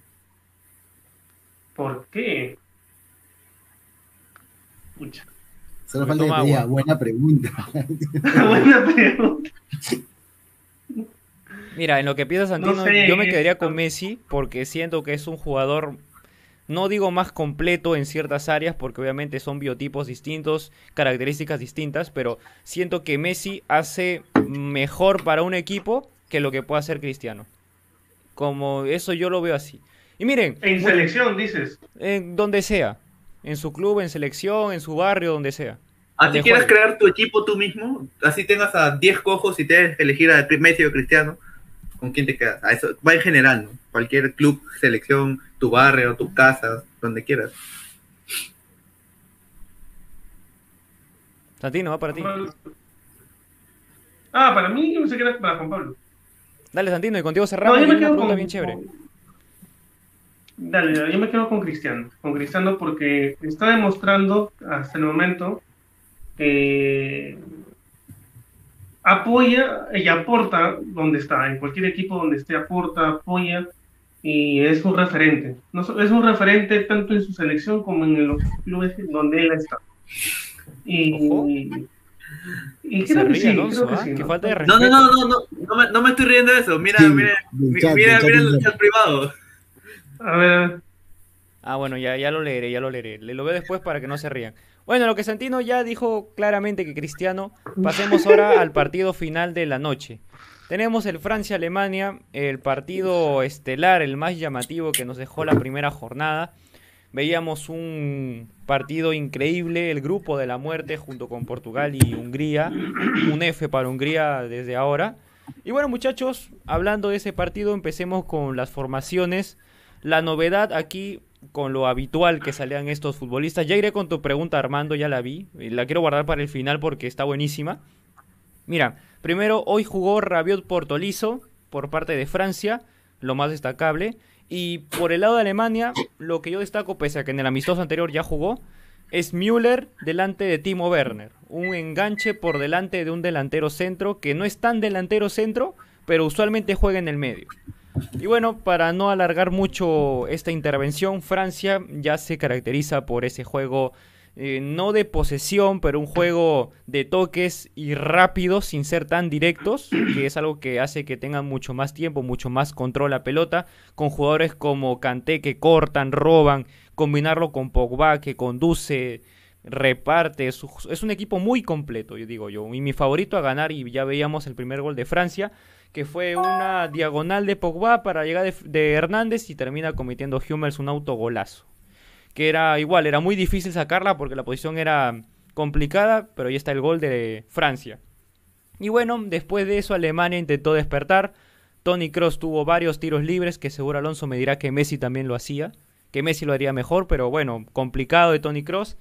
¿Por qué? Mucha. Solo falta que diga, buena pregunta. buena pregunta. Mira, en lo que piensa Santino, yo me quedaría con Messi porque siento que es un jugador, no digo más completo en ciertas áreas, porque obviamente son biotipos distintos, características distintas, pero siento que Messi hace mejor para un equipo que lo que puede hacer Cristiano. Como eso yo lo veo así. Y miren. En selección, dices. En donde sea. En su club, en selección, en su barrio, donde sea. Así quieres crear tu equipo tú mismo, así tengas a 10 cojos y tienes que elegir a Messi o Cristiano, ¿con quién te quedas? A eso va en general, Cualquier club, selección, tu barrio, tu casa, donde quieras. Santino, va para ti. Ah, para mí, yo sé que era para Juan Pablo. Dale, Santino, y contigo cerramos. No, yo me quedo con, bien chévere. Dale, yo me quedo con Cristiano. Con Cristiano porque está demostrando hasta el momento que apoya y aporta donde está. En cualquier equipo donde esté, aporta, apoya y es un referente. No, es un referente tanto en su selección como en los clubes donde él está. Y, y creo que sí, Alonso, creo que sí, falta de respeto. No, no, no, no, no, me, no me estoy riendo de eso. Mira, mira, mira, mira el chat privado. A ver. Ah, bueno, ya, ya lo leeré, ya lo leeré. Le lo veo después para que no se rían. Bueno, lo que Santino ya dijo claramente que Cristiano, pasemos ahora al partido final de la noche. Tenemos el Francia-Alemania, el partido estelar, el más llamativo que nos dejó la primera jornada. Veíamos un partido increíble, el grupo de la muerte junto con Portugal y Hungría. Un F para Hungría desde ahora. Y bueno muchachos, hablando de ese partido, empecemos con las formaciones. La novedad aquí con lo habitual que salían estos futbolistas. Ya iré con tu pregunta, Armando, ya la vi. La quiero guardar para el final porque está buenísima. Mira, primero hoy jugó Rabiot Portolizo por parte de Francia, lo más destacable. Y por el lado de Alemania, lo que yo destaco, pese a que en el amistoso anterior ya jugó, es Müller delante de Timo Werner. Un enganche por delante de un delantero centro que no es tan delantero centro, pero usualmente juega en el medio. Y bueno, para no alargar mucho esta intervención, Francia ya se caracteriza por ese juego eh, no de posesión, pero un juego de toques y rápido sin ser tan directos, que es algo que hace que tengan mucho más tiempo, mucho más control la pelota, con jugadores como Kanté que cortan, roban, combinarlo con Pogba que conduce, reparte, es un equipo muy completo, yo digo yo, y mi favorito a ganar, y ya veíamos el primer gol de Francia, que fue una diagonal de Pogba para llegar de, Hernández y termina cometiendo Hummels un autogolazo. Que era igual, era muy difícil sacarla porque la posición era complicada, pero ahí está el gol de Francia. Y bueno, después de eso Alemania intentó despertar. Tony Cross tuvo varios tiros libres, que seguro Alonso me dirá que Messi también lo hacía, que Messi lo haría mejor, pero bueno, complicado de Tony Cross.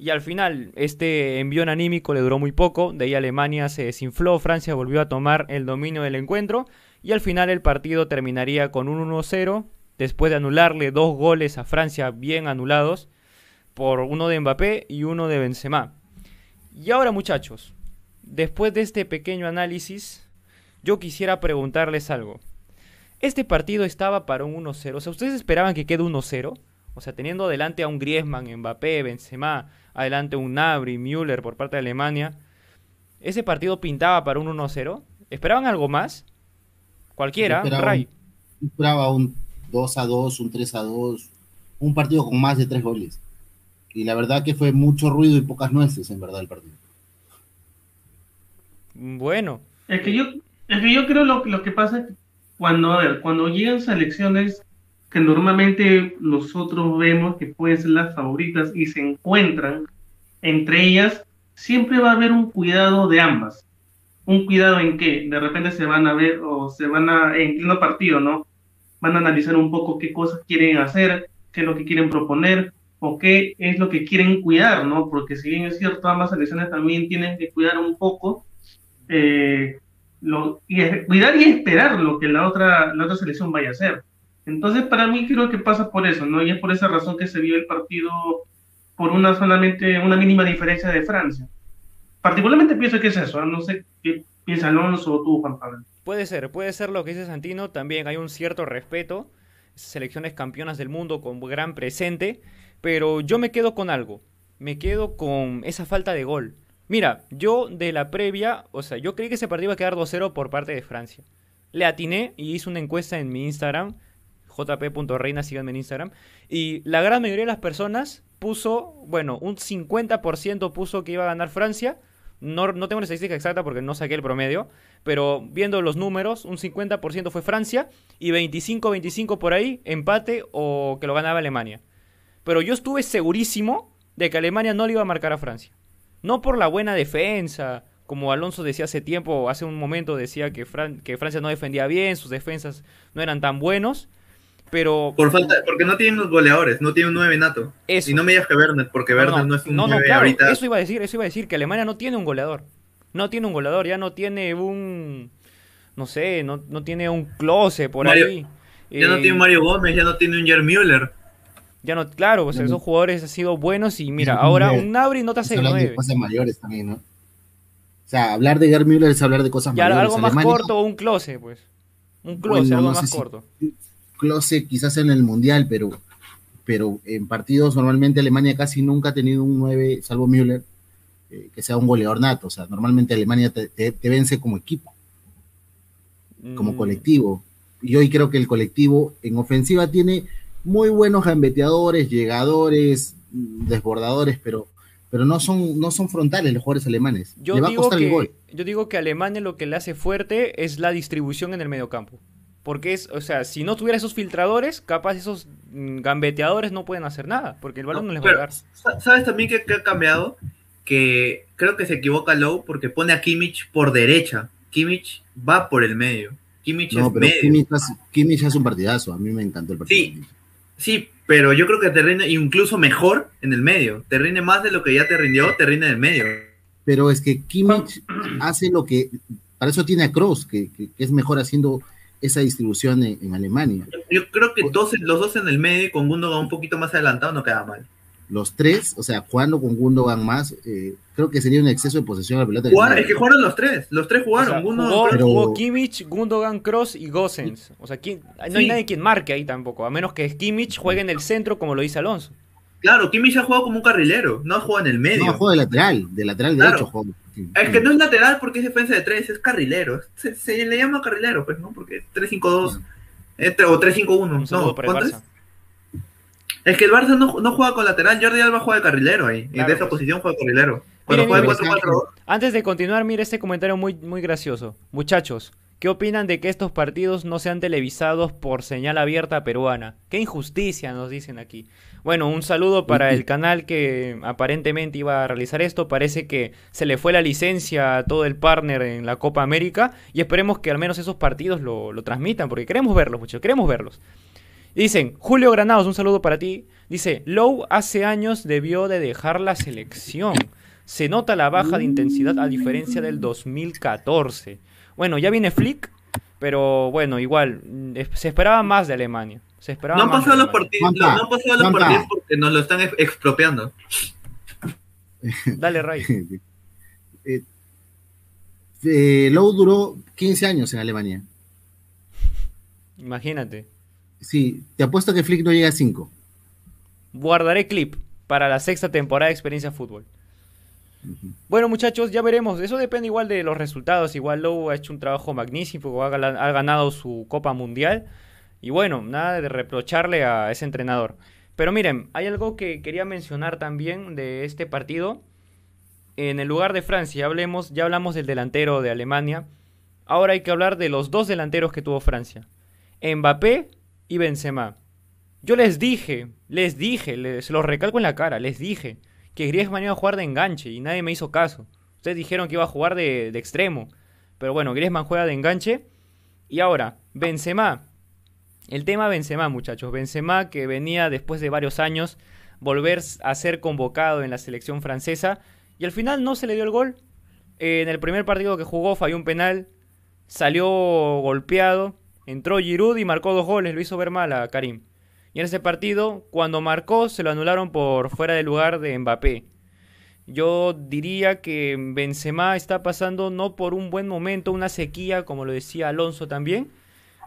Y al final, este envión anímico le duró muy poco, de ahí Alemania se desinfló, Francia volvió a tomar el dominio del encuentro y al final el partido terminaría con un 1-0, después de anularle dos goles a Francia bien anulados, por uno de Mbappé y uno de Benzema. Y ahora muchachos, después de este pequeño análisis, yo quisiera preguntarles algo. Este partido estaba para un 1-0, o sea, ¿ustedes esperaban que quede 1-0? O sea, teniendo adelante a un Griezmann, Mbappé, Benzema, adelante un Nabri, Müller por parte de Alemania, ese partido pintaba para un 1-0. ¿Esperaban algo más? Cualquiera, Ray. Esperaba un 2 2, un 3 2, un partido con más de tres goles. Y la verdad que fue mucho ruido y pocas nueces, en verdad, el partido. Bueno. Es que yo, es que yo creo lo, lo que pasa es que cuando, a ver, cuando llegan selecciones que normalmente nosotros vemos que pueden ser las favoritas y se encuentran entre ellas, siempre va a haber un cuidado de ambas. Un cuidado en que de repente se van a ver o se van a, en pleno partido, ¿no? Van a analizar un poco qué cosas quieren hacer, qué es lo que quieren proponer o qué es lo que quieren cuidar, ¿no? Porque si bien es cierto, ambas selecciones también tienen que cuidar un poco, eh, lo, y cuidar y esperar lo que la otra, la otra selección vaya a hacer. Entonces, para mí creo que pasa por eso, ¿no? Y es por esa razón que se vio el partido por una solamente una mínima diferencia de Francia. Particularmente pienso que es eso, no sé qué piensa Alonso o tú, Juan Pablo. Puede ser, puede ser lo que dice Santino, también hay un cierto respeto, selecciones campeonas del mundo con gran presente, pero yo me quedo con algo, me quedo con esa falta de gol. Mira, yo de la previa, o sea, yo creí que ese partido iba a quedar 2-0 por parte de Francia. Le atiné y hice una encuesta en mi Instagram jp.reina, síganme en Instagram. Y la gran mayoría de las personas puso, bueno, un 50% puso que iba a ganar Francia. No, no tengo la estadística exacta porque no saqué el promedio, pero viendo los números, un 50% fue Francia y 25-25 por ahí, empate o que lo ganaba Alemania. Pero yo estuve segurísimo de que Alemania no le iba a marcar a Francia. No por la buena defensa, como Alonso decía hace tiempo, hace un momento decía que, que Francia no defendía bien, sus defensas no eran tan buenos, pero. Por falta, porque no tienen los goleadores, no tienen un 9 nato. Y no me digas que Werner, porque Werner no, es un no, 9 claro, ahorita. Eso iba a decir, eso iba a decir, que Alemania no tiene un goleador. No tiene un goleador, ya no tiene un. No sé, no, no tiene un close por ahí. Ya no tiene un Mario Gómez, ya no tiene un Jer Müller. Ya no, claro, pues esos jugadores han sido buenos y mira, ahora un Nabri no te hace 9. cosas mayores también, ¿no? O sea, hablar de Gerd Müller es hablar de cosas ya, mayores. algo más corto o un close, pues. Un close, algo más corto. Close quizás en el Mundial, pero, pero en partidos normalmente Alemania casi nunca ha tenido un 9, salvo Müller, eh, que sea un goleador nato. O sea, normalmente Alemania te, vence como equipo, como mm. colectivo. Y hoy creo que el colectivo en ofensiva tiene muy buenos gambeteadores, llegadores, desbordadores, pero, pero no, son, no son frontales los jugadores alemanes. Yo, digo que, yo digo que a Alemania lo que le hace fuerte es la distribución en el mediocampo. Porque es, o sea, si no tuviera esos filtradores, capaz esos mm, gambeteadores no pueden hacer nada, porque el balón no, les va a llegar. ¿Sabes también que, ha cambiado? Que creo que se equivoca Lowe porque pone a Kimmich por derecha. Kimmich va por el medio. Kimmich es medio. Kimmich, hace un partidazo, a mí me encantó el partido. Sí, sí, pero yo creo que te rinde incluso mejor en el medio. Te rinde más de lo que ya te rindió, te rinde en el medio. Pero es que Kimmich hace lo que, para eso tiene a Kroos, que es mejor haciendo esa distribución en, Alemania. Yo creo que dos, los dos en el medio con Gundogan un poquito más adelantado no queda mal. Los tres, o sea, jugando con Gundogan más, eh, creo que sería un exceso de posesión de la pelota. es que jugaron los tres, los tres jugaron. jugó, Kimmich, Gundogan, Cross y Gosens. O sea, no hay nadie quien marque ahí tampoco, a menos que Kimmich juegue en el centro como lo dice Alonso. Claro, Kimmich ha jugado como un carrilero, no ha jugado en el medio. No, juega de lateral, de lateral derecho juega. Es que no es lateral porque es defensa de tres, es carrilero. Se, le llama carrilero, pues, ¿no? Porque 3-5-2 este, o 3-5-1. No, es? es? que el Barça no, no, juega con lateral, Jordi Alba juega de carrilero ahí. y de esa posición juega de carrilero. Cuando juega 4-4-2. Antes de continuar, mire este comentario muy, muy gracioso. Muchachos, ¿Qué opinan de que estos partidos no sean televisados por señal abierta peruana? ¡Qué injusticia! Nos dicen aquí. Bueno, un saludo para el canal que aparentemente iba a realizar esto. Parece que se le fue la licencia a todo el partner en la Copa América y esperemos que al menos esos partidos lo, transmitan porque queremos verlos, muchachos, queremos verlos. Dicen, Julio Granados, un saludo para ti. Dice, Lowe hace años debió de dejar la selección. Se nota la baja de intensidad a diferencia del 2014. Bueno, ya viene Flick, pero bueno, igual, se esperaba más de Alemania. Se esperaba no han pasado los partidos, no han pasado los partidos porque nos lo están expropiando. Dale, Ray. eh, eh, Lowe duró 15 años en Alemania. Imagínate. Sí, te apuesto que Flick no llega a 5. Guardaré clip para la sexta temporada de Experiencia Fútbol. Bueno, muchachos, ya veremos. Eso depende igual de los resultados. Igual Lowe ha hecho un trabajo magnífico, ha, ganado su Copa Mundial. Y bueno, nada de reprocharle a ese entrenador. Pero miren, hay algo que quería mencionar también de este partido. En el lugar de Francia, hablemos, ya hablamos del delantero de Alemania. Ahora hay que hablar de los dos delanteros que tuvo Francia. Mbappé y Benzema. Yo les dije, les dije, les lo recalco en la cara, les dije que Griezmann iba a jugar de enganche y nadie me hizo caso. Ustedes dijeron que iba a jugar de, extremo. Pero bueno, Griezmann juega de enganche. Y ahora, Benzema. El tema Benzema, muchachos. Benzema que venía después de varios años volver a ser convocado en la selección francesa. Y al final no se le dio el gol. en el primer partido que jugó falló un penal. Salió golpeado. Entró Giroud y marcó dos goles. Lo hizo ver mal a Karim. Y en ese partido, cuando marcó, se lo anularon por fuera de lugar de Mbappé. Yo diría que Benzema está pasando no por un buen momento, una sequía, como lo decía Alonso también,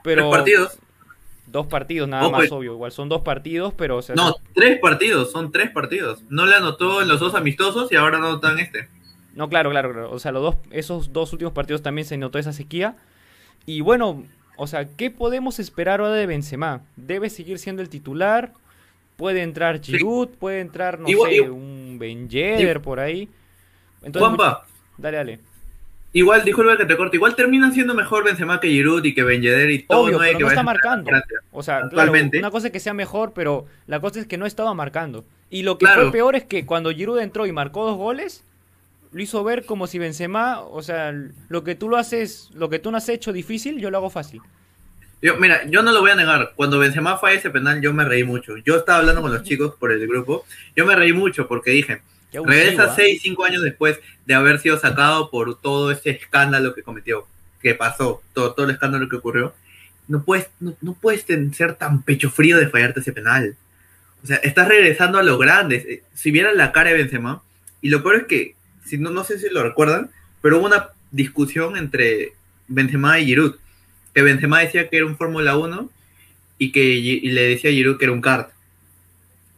pero... Dos partidos. Dos partidos, nada más obvio. Igual son dos partidos, pero... no, tres partidos, son tres partidos. No le anotó en los dos amistosos y ahora no en este. No, claro, claro, claro. O sea, los dos, esos dos últimos partidos también se notó esa sequía. Y bueno, o sea, ¿qué podemos esperar ahora de Benzema? ¿Debe seguir siendo el titular? ¿Puede entrar Giroud? ¿Puede entrar, no sé, un Ben Yedder por ahí? Entonces, Juanpa. Dale, dale. Igual, disculpa que te corte, igual terminan siendo mejor Benzema que Giroud y que Ben Yedder y todo. Obvio, pero no está marcando. O sea, claro, una cosa es que sea mejor, pero la cosa es que no estaba marcando. Y lo que fue peor es que cuando Giroud entró y marcó dos goles, lo hizo ver como si Benzema, o sea, lo que tú lo haces, lo que tú no has hecho difícil, yo lo hago fácil. Yo, mira, yo no lo voy a negar. Cuando Benzema fue ese penal, yo me reí mucho. Yo estaba hablando con los chicos por el grupo. Yo me reí mucho porque dije, regresa ¿ah? seis, cinco años después de haber sido sacado por todo ese escándalo que cometió, que pasó, todo, todo el escándalo que ocurrió. No puedes, no, no puedes ser tan pecho frío de fallarte ese penal. O sea, estás regresando a lo grande. Si vieran la cara de Benzema, y lo peor es que si no, no sé si lo recuerdan, pero hubo una discusión entre Benzema y Giroud, que Benzema decía que era un Fórmula 1 y que le decía a Giroud que era un kart.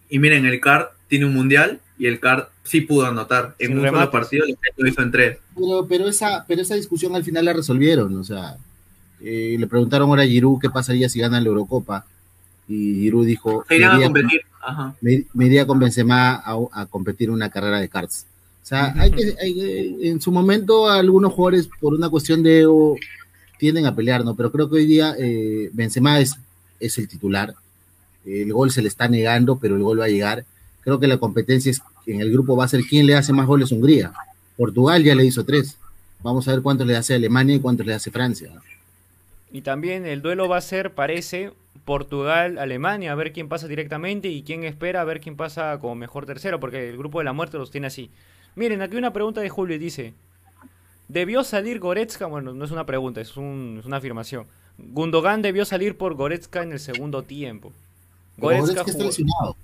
Y miren, el kart tiene un mundial y el kart sí pudo anotar en un solo partido, lo hizo en tres. Pero, pero, esa, pero esa discusión al final la resolvieron, o sea, eh, le preguntaron ahora a Giroud qué pasaría si gana la Eurocopa. y Giroud dijo, me iría, con, me, iría con Benzema a, a, competir una carrera de karts. O sea, hay que, en su momento algunos jugadores por una cuestión de ego tienden a pelear, ¿no? Pero creo que hoy día eh, Benzema es, es el titular. El gol se le está negando, pero el gol va a llegar. Creo que la competencia es, en el grupo va a ser quién le hace más goles a Hungría. Portugal ya le hizo tres. Vamos a ver cuántos le hace Alemania y cuántos le hace Francia. Y también el duelo va a ser, parece, Portugal-Alemania, a ver quién pasa directamente y quién espera a ver quién pasa como mejor tercero, porque el grupo de la muerte los tiene así. Miren, aquí una pregunta de Julio dice, ¿debió salir Goretzka? Bueno, no es una pregunta, es, una afirmación. Gundogan debió salir por Goretzka en el segundo tiempo. Goretzka, está lesionado.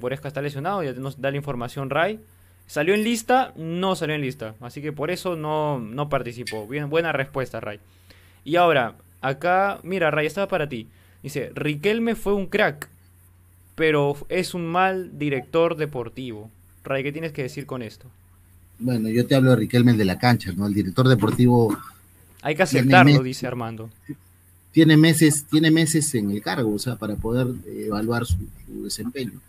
Goretzka está lesionado, ya nos da la información Ray. Salió en lista, no salió en lista. Así que por eso no, no participó. Bien, buena respuesta, Ray. Y ahora, acá, mira, Ray, estaba para ti. Dice, Riquelme fue un crack, pero es un mal director deportivo. Ray, ¿qué tienes que decir con esto? Bueno, yo te hablo de Riquelme de la cancha, ¿no? El director deportivo. Hay que aceptarlo, dice Armando. Tiene meses, tiene meses en el cargo, o sea, para poder evaluar su, desempeño.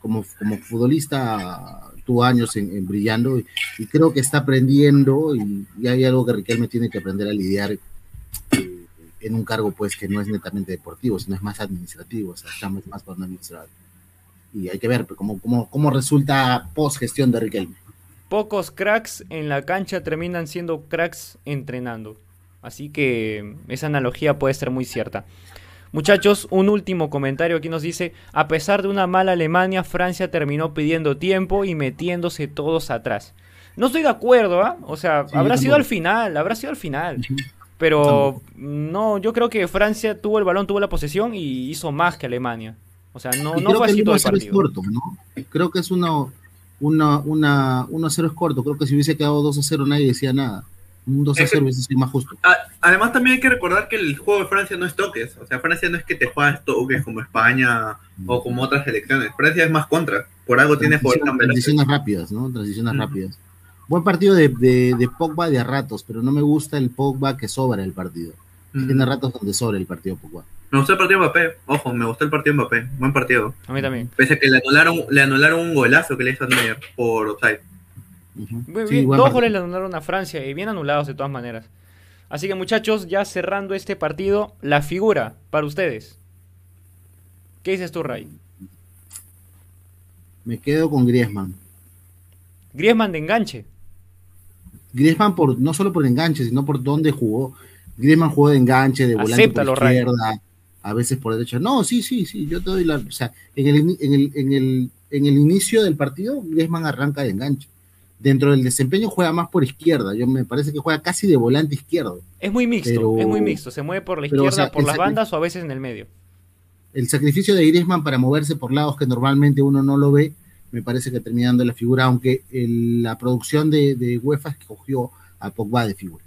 Como, como futbolista tuvo años en, brillando y, creo que está aprendiendo y, hay algo que Riquelme tiene que aprender a lidiar eh, en un cargo pues que no es netamente deportivo, sino es más administrativo, o sea, estamos más para un administrador. Y hay que ver pues, cómo, cómo, cómo resulta post gestión de Riquelme. Pocos cracks en la cancha terminan siendo cracks entrenando. Así que esa analogía puede ser muy cierta. Muchachos, un último comentario aquí nos dice, a pesar de una mala Alemania, Francia terminó pidiendo tiempo y metiéndose todos atrás. No estoy de acuerdo, ¿ah? O sea, habrá sido al final, habrá sido al final. Pero no, yo creo que Francia tuvo el balón, tuvo la posesión y hizo más que Alemania. O sea, no, no fue así todo el partido. corto, ¿no? Creo que es uno, una, una, 1-0 es corto. Creo que si hubiese quedado 2-0 nadie decía nada un 2 a 0 hubiese sido más justo. Además, también hay que recordar que el juego de Francia no es toques. O sea, Francia no es que te juegas toques como España o como otras selecciones. Francia es más contra. Por algo tiene Transiciones rápidas, ¿no? Transiciones rápidas. Buen partido de, de, Pogba de a ratos, pero no me gusta el Pogba que sobra el partido. Tiene ratos donde sobra el partido Pogba. Me gustó el partido Mbappé, ojo, me gustó el partido Mbappé, buen partido. A mí también. Pese a que le anularon, le anularon un golazo que le hizo a Neuer por offside. Dos goles le anularon a Francia y bien anulados de todas maneras. Así que muchachos, ya cerrando este partido, la figura para ustedes. ¿Qué dices tú, Ray? Me quedo con Griezmann. Griezmann de enganche. Griezmann por, no solo por enganche, sino por dónde jugó. Griezmann jugó de enganche, de volante por izquierda, a veces por derecha. No, sí, sí, sí, yo te doy la... O sea, en el, en el, en el, en el inicio del partido, Griezmann arranca de enganche dentro del desempeño juega más por izquierda. Yo me parece que juega casi de volante izquierdo. Es muy mixto, es muy mixto. Se mueve por la izquierda, por las bandas o a veces en el medio. El sacrificio de Griezmann para moverse por lados que normalmente uno no lo ve, me parece que termina dando la figura, aunque la producción de, de UEFA escogió a Pogba de figura.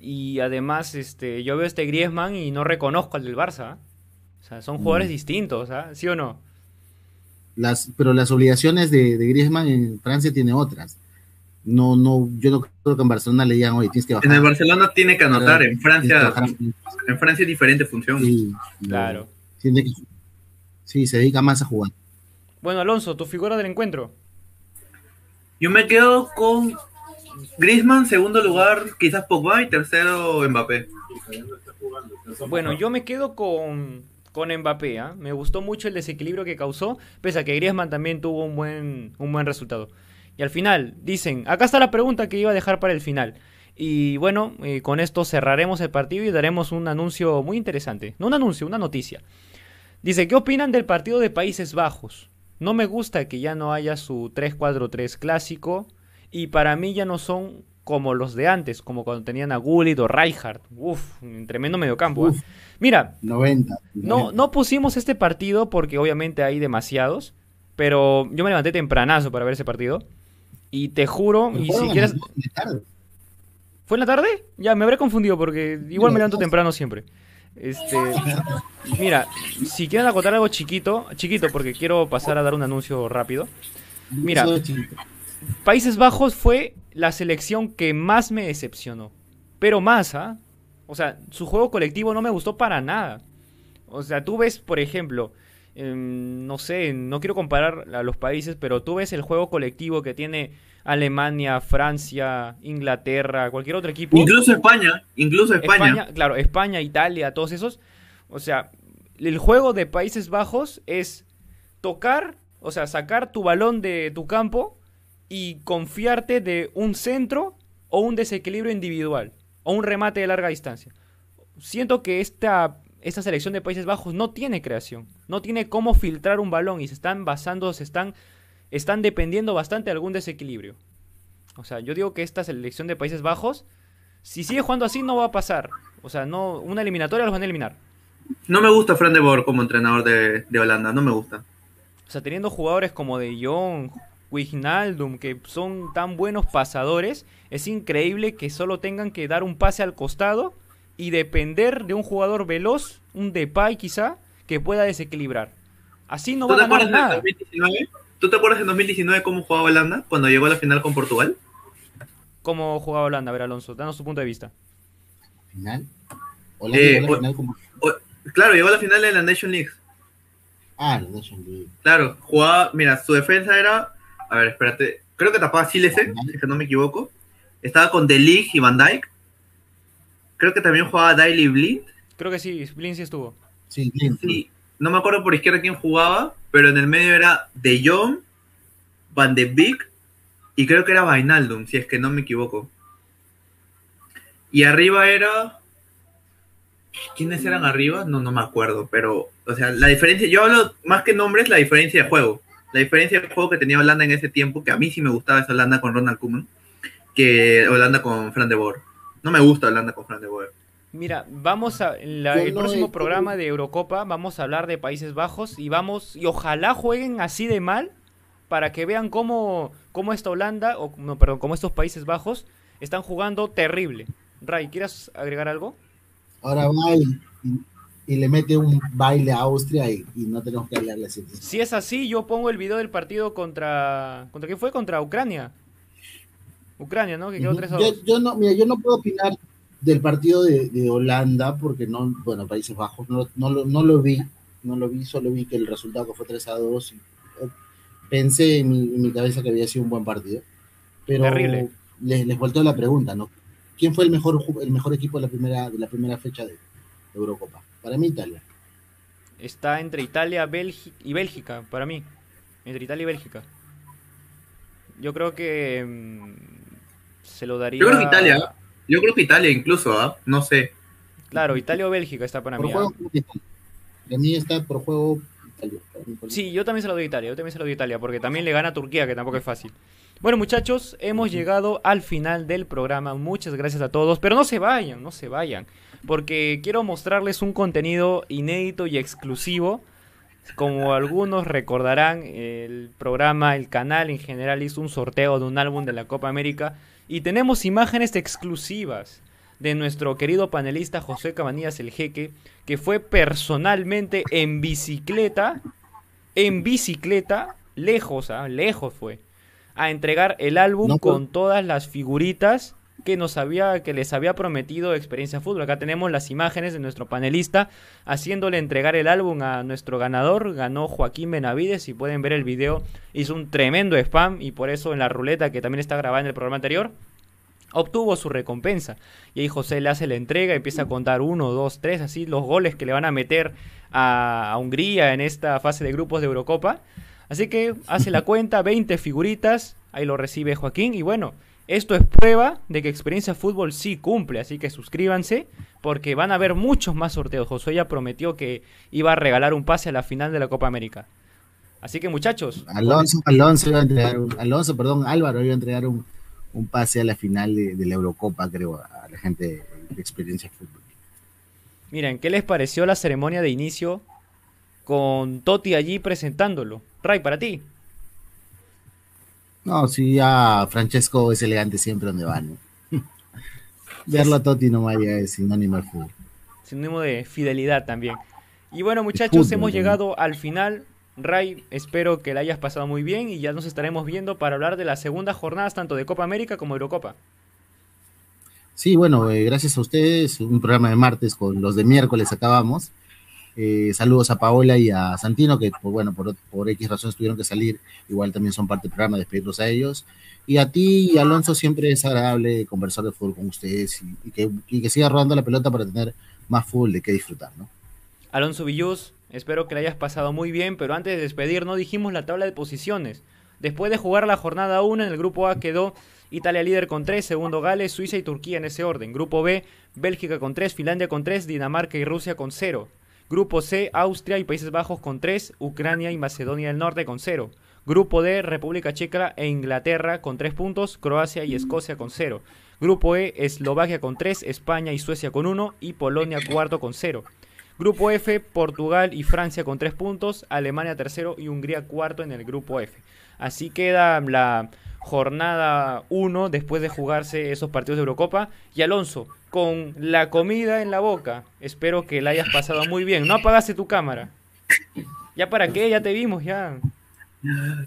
Y además, este, yo veo este Griezmann y no reconozco al del Barça. O sea, son jugadores mm. distintos, ¿ah? ¿sí o no? Las, pero las obligaciones de, de Griezmann en Francia tiene otras no, no, yo no creo que en Barcelona le digan, oye, tienes que bajar. En el Barcelona tiene que anotar, en Francia, en Francia es diferente función. Sí, claro. sí, se dedica más a jugar. Bueno, Alonso, tu figura del encuentro. Yo me quedo con Griezmann, segundo lugar, quizás Pogba y tercero Mbappé. Bueno, yo me quedo con, con Mbappé. ¿ah? Me gustó mucho el desequilibrio que causó, pese a que Griezmann también tuvo un buen, un buen resultado. Y al final, dicen, acá está la pregunta que iba a dejar para el final. Y bueno, eh, con esto cerraremos el partido y daremos un anuncio muy interesante. No un anuncio, una noticia. Dice, ¿qué opinan del partido de Países Bajos? No me gusta que ya no haya su 3-4-3 clásico. Y para mí ya no son como los de antes, como cuando tenían a Gullit o Rijkaard. Uf, un tremendo mediocampo. ¿eh? Mira, 90, No, no pusimos este partido porque obviamente hay demasiados. Pero yo me levanté tempranazo para ver ese partido. Y te juro, y si quieres... ¿Fue en la tarde? Ya, me habré confundido porque igual me levanto temprano siempre. Este, mira, si quieren acotar algo chiquito, chiquito porque quiero pasar a dar un anuncio rápido. Mira, Países Bajos fue la selección que más me decepcionó. Pero más, ¿ah? O sea, su juego colectivo no me gustó para nada. O sea, tú ves, por ejemplo, em, no sé, no quiero comparar a los países, pero tú ves el juego colectivo que tiene Alemania, Francia, Inglaterra, cualquier otro equipo. Incluso España, incluso España. claro, España, Italia, todos esos. O sea, el juego de Países Bajos es tocar, o sea, sacar tu balón de tu campo y confiarte de un centro o un desequilibrio individual o un remate de larga distancia. Siento que esta, esta selección de Países Bajos no tiene creación, no tiene cómo filtrar un balón y se están basando, se están, están dependiendo bastante de algún desequilibrio. O sea, yo digo que esta selección de Países Bajos, si sigue jugando así, no va a pasar. O sea, no, una eliminatoria los van a eliminar. No me gusta Fran de Boer como entrenador de, de Holanda, no me gusta. O sea, teniendo jugadores como De Jong, Wijnaldum, que son tan buenos pasadores, es increíble que solo tengan que dar un pase al costado y depender de un jugador veloz, un Depay quizá, que pueda desequilibrar. Así no va a ganar nada. 2019? ¿Tú te acuerdas en 2019 cómo jugaba Holanda cuando llegó a la final con Portugal? ¿Cómo jugaba Holanda? A ver, Alonso, danos tu punto de vista. ¿Final? Eh, claro, llegó a la final de la Nation League. Ah, la Nation League. Claro, jugaba, mira, su defensa era a ver, espérate. Creo que tapaba Silese, si no me equivoco. Estaba con The League y Van Dyke. Creo que también jugaba Daily Blind. Creo que sí, Blind sí estuvo. Sí, Blind. Sí. No me acuerdo por izquierda quién jugaba, pero en el medio era De Jong, Van de Beek y creo que era Vainaldum, si es que no me equivoco. Y arriba era. ¿Quiénes eran arriba? No, no me acuerdo, pero, o sea, la diferencia, yo hablo más que nombres, la diferencia de juego. La diferencia del juego que tenía Holanda en ese tiempo, que a mí sí me gustaba esa Holanda con Ronald Koeman, que Holanda con Fran de Boer. No me gusta Holanda con Fran de Boer. Mira, vamos a en el próximo programa de Eurocopa vamos a hablar de Países Bajos y vamos y ojalá jueguen así de mal para que vean cómo, cómo esta Holanda o no, perdón, cómo estos Países Bajos están jugando terrible. Ray, ¿quieres agregar algo? Ahora va y le mete un baile a Austria y, no tenemos que hablarle así. Si es así, yo pongo el video del partido contra. ¿Contra qué fue? Contra Ucrania. Ucrania, ¿no? Que quedó 3 yo, no, mira, yo no puedo opinar del partido de, Holanda porque no, bueno, Países Bajos, no, no, lo vi, no lo vi, solo vi que el resultado fue 3 a 2. Eh, pensé en mi, cabeza que había sido un buen partido. Pero Terrible. Les, les volteó la pregunta, ¿no? ¿Quién fue el mejor, el mejor equipo de la primera, de la primera fecha de Eurocopa? Para mí Italia. Está entre Italia y Bélgica, para mí. Entre Italia y Bélgica. Yo creo que mm, se lo daría. Yo creo que Italia. Yo creo que Italia incluso, ¿ah? No sé. Claro, Italia o Bélgica está para mí. Juego, ¿ah? Para mí está por juego Italia. Sí, yo también se lo doy a Italia. Yo también se lo doy a Italia porque también le gana a Turquía, que tampoco es fácil. Bueno, muchachos, hemos llegado al final del programa. Muchas gracias a todos. Pero no se vayan, no se vayan porque quiero mostrarles un contenido inédito y exclusivo. Como algunos recordarán, el programa, el canal en general hizo un sorteo de un álbum de la Copa América y tenemos imágenes exclusivas de nuestro querido panelista José Cabanillas el Jeque, que fue personalmente en bicicleta, en bicicleta, lejos, ¿ah? lejos fue, a entregar el álbum con todas las figuritas que nos había, que les había prometido Experiencia Fútbol. Acá tenemos las imágenes de nuestro panelista haciéndole entregar el álbum a nuestro ganador. Ganó Joaquín Benavides. Si pueden ver el video, hizo un tremendo spam y por eso en la ruleta que también está grabada en el programa anterior. Obtuvo su recompensa. Y ahí José le hace la entrega, empieza a contar uno, dos, tres, así los goles que le van a meter a, a Hungría en esta fase de grupos de Eurocopa. Así que hace la cuenta, 20 figuritas, ahí lo recibe Joaquín y bueno, esto es prueba de que Experiencia Fútbol sí cumple, así que suscríbanse porque van a haber muchos más sorteos. Josué ya prometió que iba a regalar un pase a la final de la Copa América. Así que muchachos. Alonso, Alonso, iba a entregar Alonso, perdón, Álvaro iba a entregar un, pase a la final de, la Eurocopa, creo, a la gente de Experiencia Fútbol. Miren, ¿qué les pareció la ceremonia de inicio con Totti allí presentándolo? Ray, para ti. No, sí, ya Francesco es elegante siempre donde va, ¿no? Verlo a Totti no vaya es sinónimo de fútbol. Sinónimo de fidelidad también. Y bueno, muchachos, hemos llegado al final. Ray, espero que la hayas pasado muy bien y ya nos estaremos viendo para hablar de las segundas jornadas tanto de Copa América como Eurocopa. Sí, bueno, eh, gracias a ustedes, un programa de martes con los de miércoles acabamos. Eh, saludos a Paola y a Santino, que pues, bueno, por, por X razones tuvieron que salir, igual también son parte del programa, despedirlos a ellos. Y a ti y Alonso siempre es agradable conversar de fútbol con ustedes y, que, siga rodando la pelota para tener más fútbol de qué disfrutar, ¿no? Alonso Villus, espero que la hayas pasado muy bien, pero antes de despedirnos dijimos la tabla de posiciones. Después de jugar la jornada 1 en el grupo A quedó Italia líder con 3, segundo Gales, Suiza y Turquía en ese orden. Grupo B, Bélgica con 3, Finlandia con 3, Dinamarca y Rusia con 0. Grupo C, Austria y Países Bajos con 3, Ucrania y Macedonia del Norte con 0. Grupo D, República Checa e Inglaterra con 3 puntos, Croacia y Escocia con 0. Grupo E, Eslovaquia con 3, España y Suecia con 1 y Polonia cuarto con 0. Grupo F, Portugal y Francia con 3 puntos, Alemania tercero y Hungría cuarto en el grupo F. Así queda la jornada 1 después de jugarse esos partidos de Eurocopa. Y Alonso, con la comida en la boca, espero que la hayas pasado muy bien. No apagaste tu cámara. ¿Ya para qué? Ya te vimos, ya.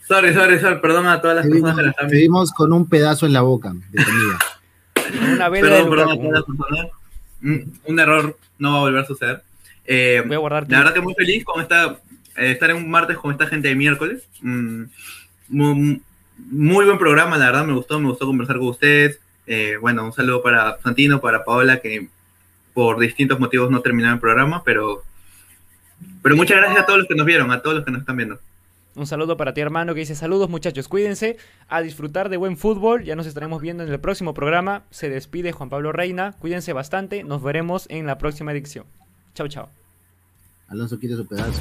Sorry, sorry, sorry, perdón a todas las personas que la están Te vimos con un pedazo en la boca de comida. Una perdón, perdón a todas las personas. Un, error no va a volver a suceder. Eh, Voy a guardar la verdad que muy feliz con esta, eh, estar en un martes con esta gente de miércoles. Mm, muy, muy buen programa, la verdad me gustó, me gustó conversar con ustedes. Eh, bueno, un saludo para Santino, para Paola, que por distintos motivos no terminaron el programa, pero, pero muchas gracias a todos los que nos vieron, a todos los que nos están viendo. Un saludo para ti, hermano, que dice saludos, muchachos, cuídense, a disfrutar de buen fútbol. Ya nos estaremos viendo en el próximo programa. Se despide Juan Pablo Reina. Cuídense bastante. Nos veremos en la próxima edición. Chao, chao. Alonso quiere su pedazo.